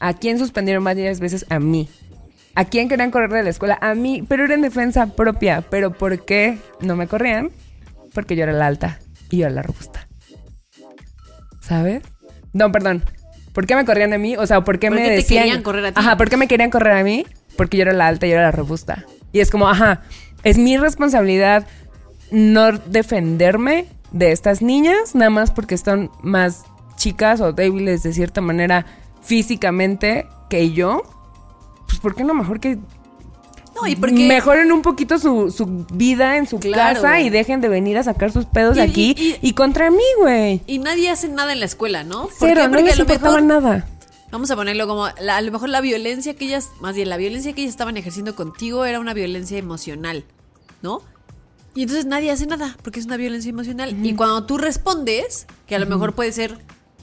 ¿A quién suspendieron varias veces? A mí. ¿A quién querían correr de la escuela? A mí. Pero era en defensa propia. ¿Pero por qué no me corrían? Porque yo era la alta y yo era la robusta. ¿Sabes? No, perdón. ¿Por qué me corrían a mí? O sea, ¿por qué ¿Por me qué te decían? querían correr a ti? Ajá, ¿por qué me querían correr a mí? Porque yo era la alta y yo era la robusta. Y es como, ajá, es mi responsabilidad no defenderme de estas niñas, nada más porque están más chicas o débiles de cierta manera físicamente que yo. Pues, ¿por qué no mejor que No, y porque... mejoren un poquito su, su vida en su Claro. casa y dejen de venir a sacar sus pedos Y- de aquí y- y, y- contra mí, güey? Y nadie hace nada en la escuela, ¿no? ¿Por Cero, qué? no Porque les a lo mejor, nada. vamos a ponerlo como, la- a lo mejor la violencia que ellas, más bien la violencia que ellas estaban ejerciendo contigo era una violencia emocional, ¿no? Y entonces nadie hace nada porque es una violencia emocional. Y cuando tú respondes, que a lo mejor puede ser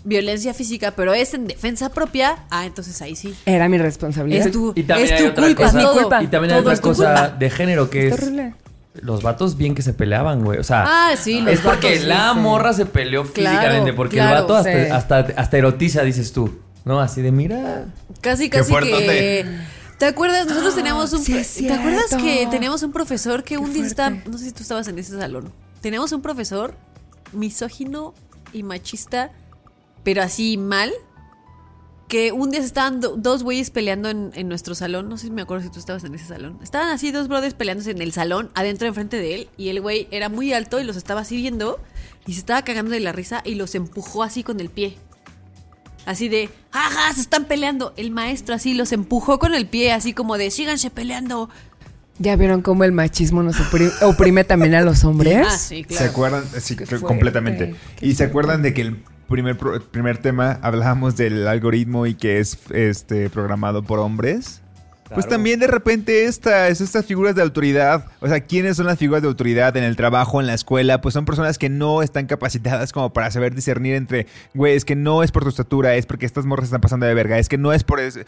violencia física, pero es en defensa propia, ah, entonces ahí sí. Era mi responsabilidad. Es tu, Y también es hay tu otra culpa, cosa- todo. culpa. Y también hay otra es cosa culpa. de género que es... horrible. Los vatos bien que se peleaban, güey. O sea, Ah, sí, los es porque sí, la sí. morra se peleó Claro, físicamente. Porque claro, el vato hasta, sí. hasta, hasta erotiza, dices tú. No, así de mira. Casi, casi que. ¿Te acuerdas? Nosotros teníamos un. sí es ¿Te acuerdas que teníamos un profesor que Qué un día estaba. No sé si tú estabas en ese salón. Teníamos un profesor misógino y machista, pero así mal. Que un día se estaban do- dos güeyes peleando en, en nuestro salón. No sé si me acuerdo si tú estabas en ese salón. Estaban así dos brothers peleándose en el salón, adentro, enfrente de él. Y el güey era muy alto y los estaba así viendo. Y se estaba cagando de la risa y los empujó así con el pie. Así de, ¡ajá! Se están peleando. El maestro así los empujó con el pie, así como de, síganse peleando. ¿Ya vieron cómo el machismo nos opri- oprime también a los hombres? Ah, sí, ¿Se claro. acuerdan? Sí, completamente. ¿Y se acuerdan de que el primer, primer tema hablábamos del algoritmo y que es este programado por hombres? Pues también de repente estas, estas figuras de autoridad, o sea, ¿quiénes son las figuras de autoridad en el trabajo, en la escuela? Pues son personas que no están capacitadas como para saber discernir entre, güey, es que no es por tu estatura, es porque estas morras están pasando de verga, es que no es por eso.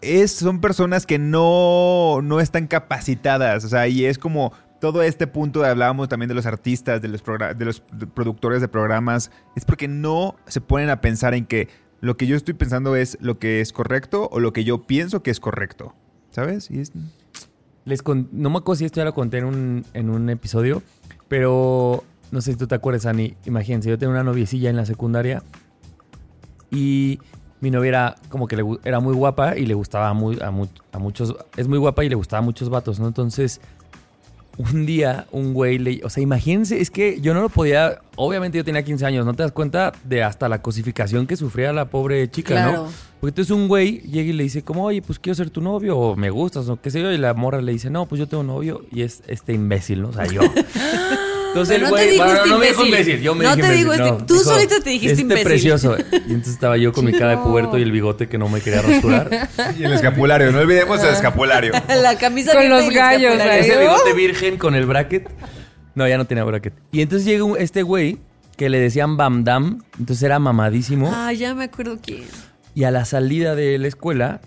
Es, son personas que no, no están capacitadas, o sea, y es como todo este punto de hablábamos también de los artistas, de los, de los productores de programas, es porque no se ponen a pensar en que lo que yo estoy pensando es lo que es correcto o lo que yo pienso que es correcto, ¿sabes? Les no me acuerdo si esto ya lo conté en un, en un episodio, pero no sé si tú te acuerdas, Ani. Imagínense, yo tenía una noviecilla en la secundaria y mi novia era como que le era muy guapa y le gustaba muy, a, mu- a muchos. Es muy guapa y le gustaba a muchos vatos, ¿no? Entonces, un día un güey le. O sea, imagínense, es que yo no lo podía. Obviamente yo tenía 15 años, ¿no te das cuenta de hasta la cosificación que sufría la pobre chica, Claro. ¿no? Porque entonces un güey llega y le dice, como, oye, pues quiero ser tu novio, o me gustas, o qué sé yo, y la morra le dice, no, pues yo tengo novio, y es este imbécil, ¿no? O sea, yo. <laughs> Entonces Pero el no te güey, dijo bueno, este no me dijo imbécil. yo me No dije te imbécil, digo este- tú solito te dijiste este imbécil". precioso. Y entonces estaba yo con mi cara de puberto y el bigote que no me quería rasurar. Y el escapulario, no olvidemos el escapulario. <laughs> La camisa Con los gallos. Ese bigote virgen con el bracket. No, ya no tenía bracket. Y entonces llega este güey que le decían Bam Dam, entonces era mamadísimo. Ah, ya me acuerdo quién. Y a la salida de la escuela,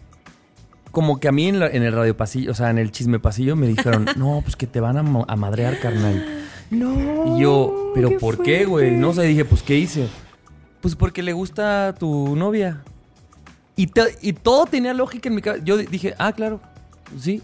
como que a mí en, la- en el radio pasillo, o sea, en el chisme pasillo, me dijeron, <laughs> no, pues que te van a, a madrear, carnal. No. Y yo, ¿pero por qué, güey? No sé, dije, pues, ¿qué hice? Pues porque le gusta tu novia. Y, te- y todo tenía lógica en mi cabeza. Yo di- dije, ah, claro, sí,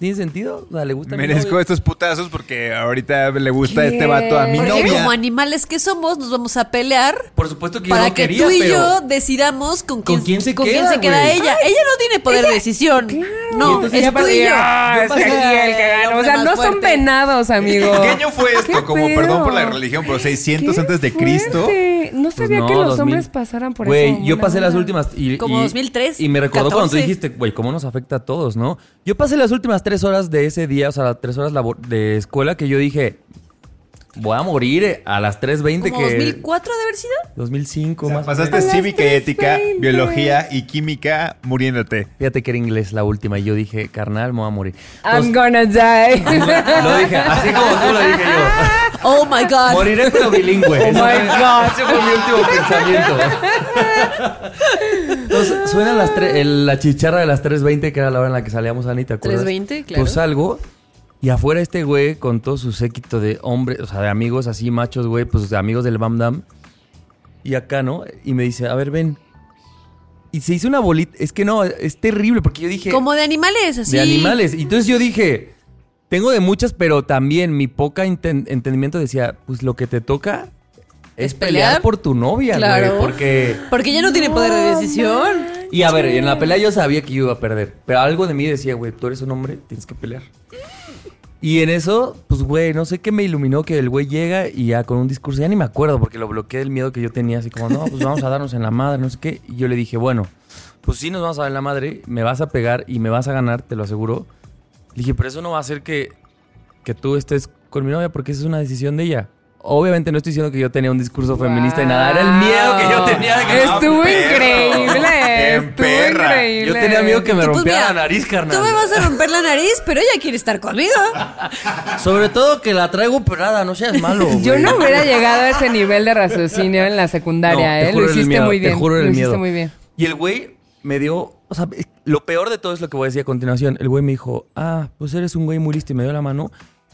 tiene sentido. O sea, le gusta mi Merezco novia. estos putazos porque ahorita le gusta ¿Qué? este vato a mi Porque novia. como animales que somos, nos vamos a pelear Por supuesto que yo para no que quería, tú y pero... yo decidamos con quién, ¿Con quién se con queda, quién se queda ella. ella no tiene poder de decisión. Y No, entonces es tú y yo. Ah, Yo es el que. O sea, no son venados, amigo. ¿Qué año fue esto? ¿Qué Como, pedo? perdón por la religión, pero 600 Qué antes de Cristo. fuerte. No sabía Pues que no, los 2000. hombres pasaran por eso. Güey, yo pasé las últimas. Y, Como y- 2003, Y me recordó cuando tú 14. dijiste, güey, cómo nos afecta a todos, ¿no? Yo pasé las últimas tres horas de ese día, o sea, las tres horas de escuela, que yo dije, voy a morir eh, a las 3.20 Como que. 2004 de haber sido. 2005 O sea, más. o pasaste menos. cívica y ética, 3:20. biología y química muriéndote. Fíjate que era inglés la última y yo dije, carnal, me voy a morir. I'm gonna die. <laughs> lo dije, así como tú lo dije yo. <laughs> Oh my God. Moriré pero bilingüe. Oh my God. Ese fue mi último pensamiento. <laughs> Entonces, suena las la chicharra de las 3.20, que era la hora en la que salíamos, Anita, ¿te acuerdas? 3:20, claro. Pues salgo y afuera este güey con todo su séquito de hombres, o sea, de amigos así machos, güey, pues de amigos del Bam Dam. Y acá, ¿no? Y me dice, a ver, ven. Y se hizo una bolita. Es que no, es terrible porque yo dije... Como de animales, así. De animales. Y entonces yo dije, tengo de muchas, pero también mi poca enten- entendimiento decía, pues lo que te toca es, ¿Es pelear? pelear? por tu novia, Claro. güey. Porque... Porque ella no tiene poder de decisión. Y a ver, en la pelea yo sabía que yo iba a perder. Pero algo de mí decía, güey, tú eres un hombre, tienes que pelear. Y en eso, pues, güey, no sé qué me iluminó que el güey llega y ya con un discurso, ya ni me acuerdo porque lo bloqueé del miedo que yo tenía, así como, no, pues vamos a darnos en la madre, no sé qué. Y yo le dije, bueno, pues sí nos vamos a dar en la madre, me vas a pegar y me vas a ganar, te lo aseguro. Le dije, pero eso no va a hacer que, que tú estés con mi novia porque esa es una decisión de ella. Obviamente no estoy diciendo que yo tenía un discurso feminista y nada, era el miedo que yo tenía. de que- Estuvo increíble. <laughs> ¡Qué Estuvo perra! increíble. Yo tenía miedo que me Pues rompiera mira, la nariz, carnal. Tú me vas a romper la nariz, pero ella quiere estar conmigo. <laughs> Sobre todo que la traigo operada, no seas malo. <laughs> Yo no hubiera llegado a ese nivel de raciocinio en la secundaria, No, te ¿eh? juro Lo el hiciste miedo, muy bien. Te juro era Lo el hiciste miedo. muy bien. Y el güey me dio, o sea, lo peor de todo es lo que voy a decir a continuación. El güey me dijo, ah, pues eres un güey muy listo y me dio la mano.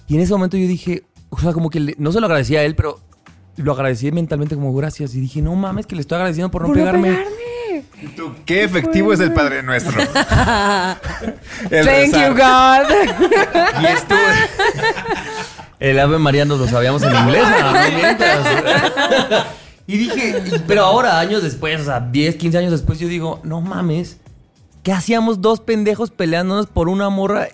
Y en ese momento yo dije, o sea, como que le- no se lo agradecí a él, pero lo agradecí mentalmente como gracias. Y dije, no mames, que le estoy agradeciendo por no Por no pegarme. pegarme. ¿Y tú, qué efectivo es el Padre Nuestro? <laughs> El Thank rezar. you, God. Y esto. El Ave María nos lo sabíamos en inglés, ¿no? No. Y dije, pero ahora, años después, o sea, 10, 15 años después, yo digo, no mames, ¿qué hacíamos dos pendejos peleándonos por una morra?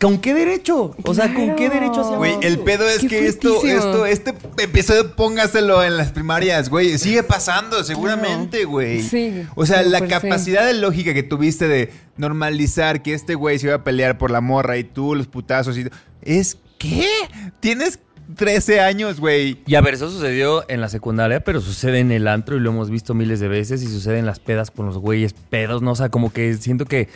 ¿Con qué derecho? O sea, ¿con qué derecho hacíamos Güey, el pedo es Qué que esto, esto, este episodio póngaselo en las primarias, güey. Sigue pasando, seguramente, güey. Sí, O sea, la sí. capacidad de lógica que tuviste de normalizar que este güey se iba a pelear por la morra y tú los putazos y es ¿qué? Tienes 13 años, güey. Y a ver, eso sucedió en la secundaria, pero sucede en el antro y lo hemos visto miles de veces y sucede en las pedas con los güeyes pedos, ¿no? O sea, como que siento que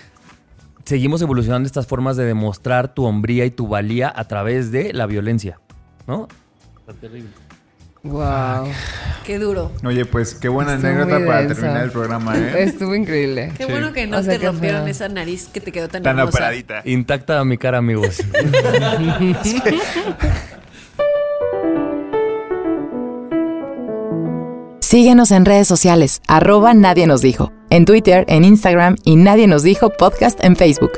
seguimos evolucionando estas formas de demostrar tu hombría y tu valía a través de la violencia, ¿no? Está terrible. Wow. Qué duro. Oye, pues qué buena Estuvo anécdota para denso. terminar el programa, ¿eh? <laughs> Estuvo increíble. Qué Sí. bueno que no O sea, te rompieron feo. esa nariz que te quedó tan, Tan hermosa. operadita. Intacta mi cara, amigos. <laughs> Síguenos en redes sociales, arroba Nadie nos dijo, en Twitter, en Instagram y Nadie nos dijo podcast en Facebook.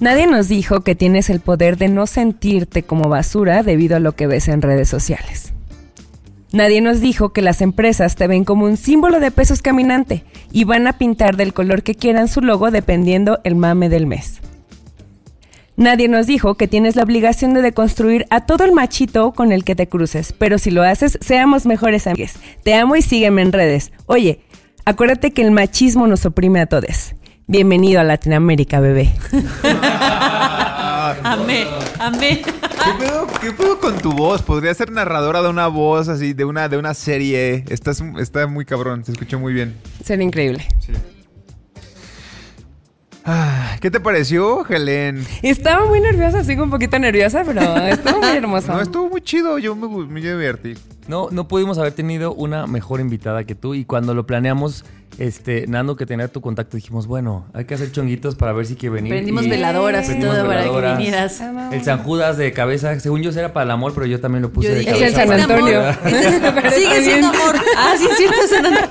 Nadie nos dijo que tienes el poder de no sentirte como basura debido a lo que ves en redes sociales. Nadie nos dijo que las empresas te ven como un símbolo de pesos caminante y van a pintar del color que quieran su logo dependiendo el mame del mes. Nadie nos dijo que tienes la obligación de deconstruir a todo el machito con el que te cruces, pero si lo haces, seamos mejores amigos. Te amo y sígueme en redes. Oye, acuérdate que el machismo nos oprime a todos. Bienvenido a Latinoamérica, bebé. <laughs> Amé, amé. ¿Qué pedo, qué pedo con tu voz? Podría ser narradora de una voz así, de una, de una serie. Estás, está muy cabrón, se escuchó muy bien. Sería increíble. Ah, ¿Qué te pareció, Helen? Estaba muy nerviosa, sigo un poquito nerviosa, pero estuvo muy hermoso. No, estuvo muy chido, yo me, me divertí. No, no pudimos haber tenido una mejor invitada que tú y cuando lo planeamos, este, Nando que tenía tu contacto, dijimos, bueno, hay que hacer chonguitos para ver si quiere venir. Prendimos Y veladoras y todo para que vinieras. El San Judas de cabeza, según yo era para el amor, pero yo también lo puse Yo de dije, Es en cabeza. San "Este para- Antonio. <laughs> es- sigue siendo amor. Ah, sí, es cierto, es San Antonio.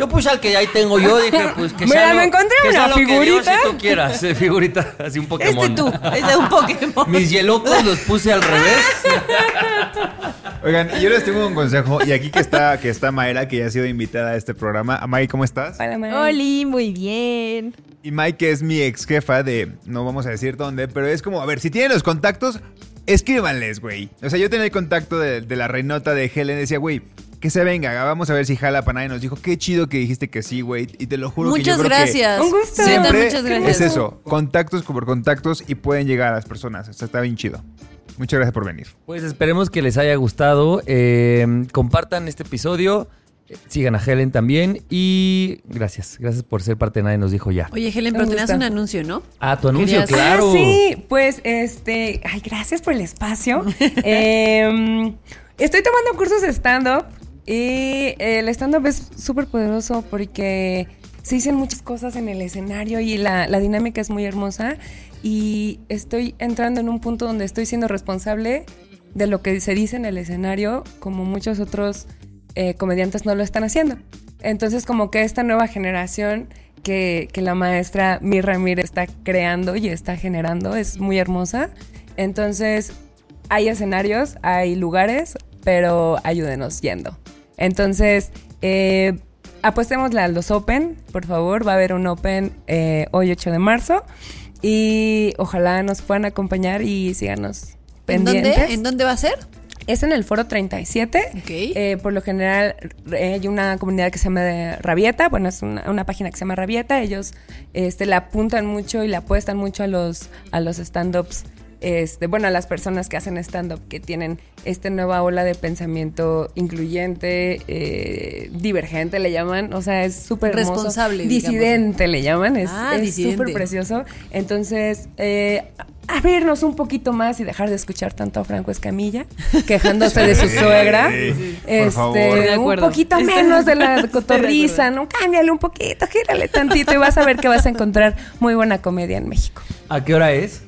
Yo puse al que ahí tengo yo, dije, pues que <laughs> Mira, sea me lo- encontré que sea una lo que Dios, figurita. si tú quieras, eh, <laughs> figurita, así un Pokémon. Este tú, es de un Pokémon. Mis hielocos los puse al revés. <laughs> Oigan, yo les tengo un consejo, y aquí que está, que está Mayra, que ya ha sido invitada a este programa. May, ¿cómo estás? Hola, May. Oli, muy bien. Y Mike, que es mi ex jefa de, no vamos a decir dónde, pero es como, a ver, si tienen los contactos, escríbanles, güey. O sea, yo tenía el contacto de, de la reinota de Helen, decía, güey, que se venga, vamos a ver si jala para nadie. Nos dijo, qué chido que dijiste que sí, güey. Y te lo juro que yo Muchas creo gracias. Un gusto. que siempre muchas gracias. es eso, contactos por contactos y pueden llegar a las personas. O sea, está bien chido. Muchas gracias por venir. Pues esperemos que les haya gustado. eh, compartan este episodio. eh, Sigan a Helen también. Y gracias. Gracias por ser parte de Nadie Nos Dijo Ya. Oye, Helen, pero tenías un anuncio, ¿no? Ah, tu anuncio, Querías- claro. Ah, sí, pues este. Ay, gracias por el espacio. <laughs> Em, estoy tomando cursos de stand-up y el stand-up es súper poderoso porque se dicen muchas cosas en el escenario y la, la dinámica es muy hermosa. Y estoy entrando en un punto donde estoy siendo responsable de lo que se dice en el escenario, como muchos otros eh, comediantes no lo están haciendo. Entonces, como que esta nueva generación que, que la maestra Mir Ramírez está creando y está generando es muy hermosa. Entonces, hay escenarios, hay lugares, pero ayúdenos yendo. Entonces, eh, apuestémosle a los Open, por favor. Va a haber un Open eh, hoy 8 de marzo. Y ojalá nos puedan acompañar y síganos ¿En pendientes. dónde? ¿En dónde va a ser? Es en el foro 37. Ok. Eh, por lo general eh, hay una comunidad que se llama Rabieta. Bueno, es una, una página que se llama Rabieta. Ellos este, le apuntan mucho y le apuestan mucho a los, a los stand-ups. Este, bueno, a las personas que hacen stand-up, que tienen esta nueva ola de pensamiento incluyente, eh, divergente, le llaman. O sea, es súper. Responsable, digamos. Disidente, le llaman. Es Ah, súper precioso. Entonces, eh, abrirnos un poquito más y dejar de escuchar tanto a Franco Escamilla <laughs> quejándose de su suegra. sí, Este, favor. Estoy de un poquito menos de la de cotorriza. ¿no? Cámbiale un poquito, gírale tantito y vas a ver que vas a encontrar muy buena comedia en México. ¿A qué hora es?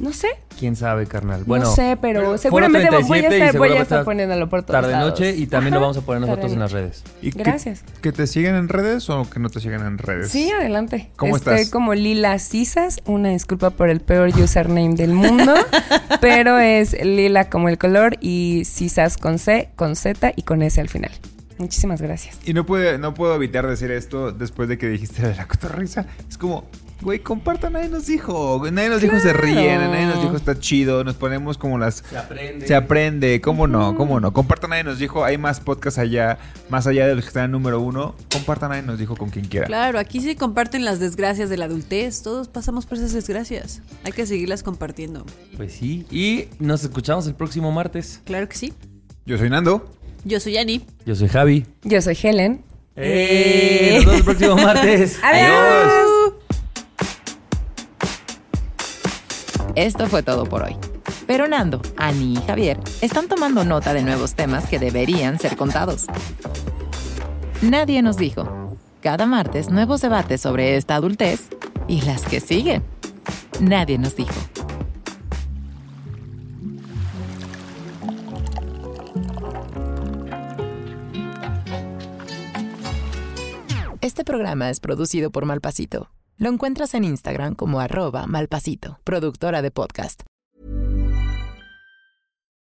No sé, ¿Quién sabe, carnal? Bueno, no sé, pero, seguramente voy a 37 y estar, voy a estar poniéndolo por todos tarde lados. noche y también lo vamos a poner nosotros tarde en las redes. ¿Y Gracias. Que, te siguen en redes o que no te sigan en redes? Sí, adelante. ¿Cómo Estoy estás? como Lila Cisas, una disculpa por el peor username del mundo, <laughs> pero es Lila como el color y Cisas con C, con Z y con S al final. Muchísimas gracias. Y no, puede, no puedo evitar decir esto después de que dijiste de la cotorrisa. Es como, güey, compartan, nadie nos dijo. Nadie nos dijo se ríen, nadie nos dijo está chido. Nos ponemos como las... Se aprende. Se aprende, ¿cómo no? ¿Cómo no? Compartan, nadie nos dijo. Hay más podcasts allá, más allá de los que están en número uno. Compartan, nadie nos dijo con quien quiera. Claro, aquí se comparten las desgracias de la adultez. Todos pasamos por esas desgracias. Hay que seguirlas compartiendo. Pues sí. Y nos escuchamos el próximo martes. Claro que sí. Yo soy Nando. Yo soy Ani. Yo soy Javi. Yo soy Helen. ¡Eh! Nos vemos el próximo martes. <laughs> Adiós. Esto fue todo por hoy. Pero Nando, Ani y Javier están tomando nota de nuevos temas que deberían ser contados. Nadie nos dijo. Cada martes nuevos debates sobre esta adultez y las que siguen. Nadie nos dijo. Este programa es producido por Malpasito. Lo encuentras en Instagram como arroba malpasito, productora de podcast.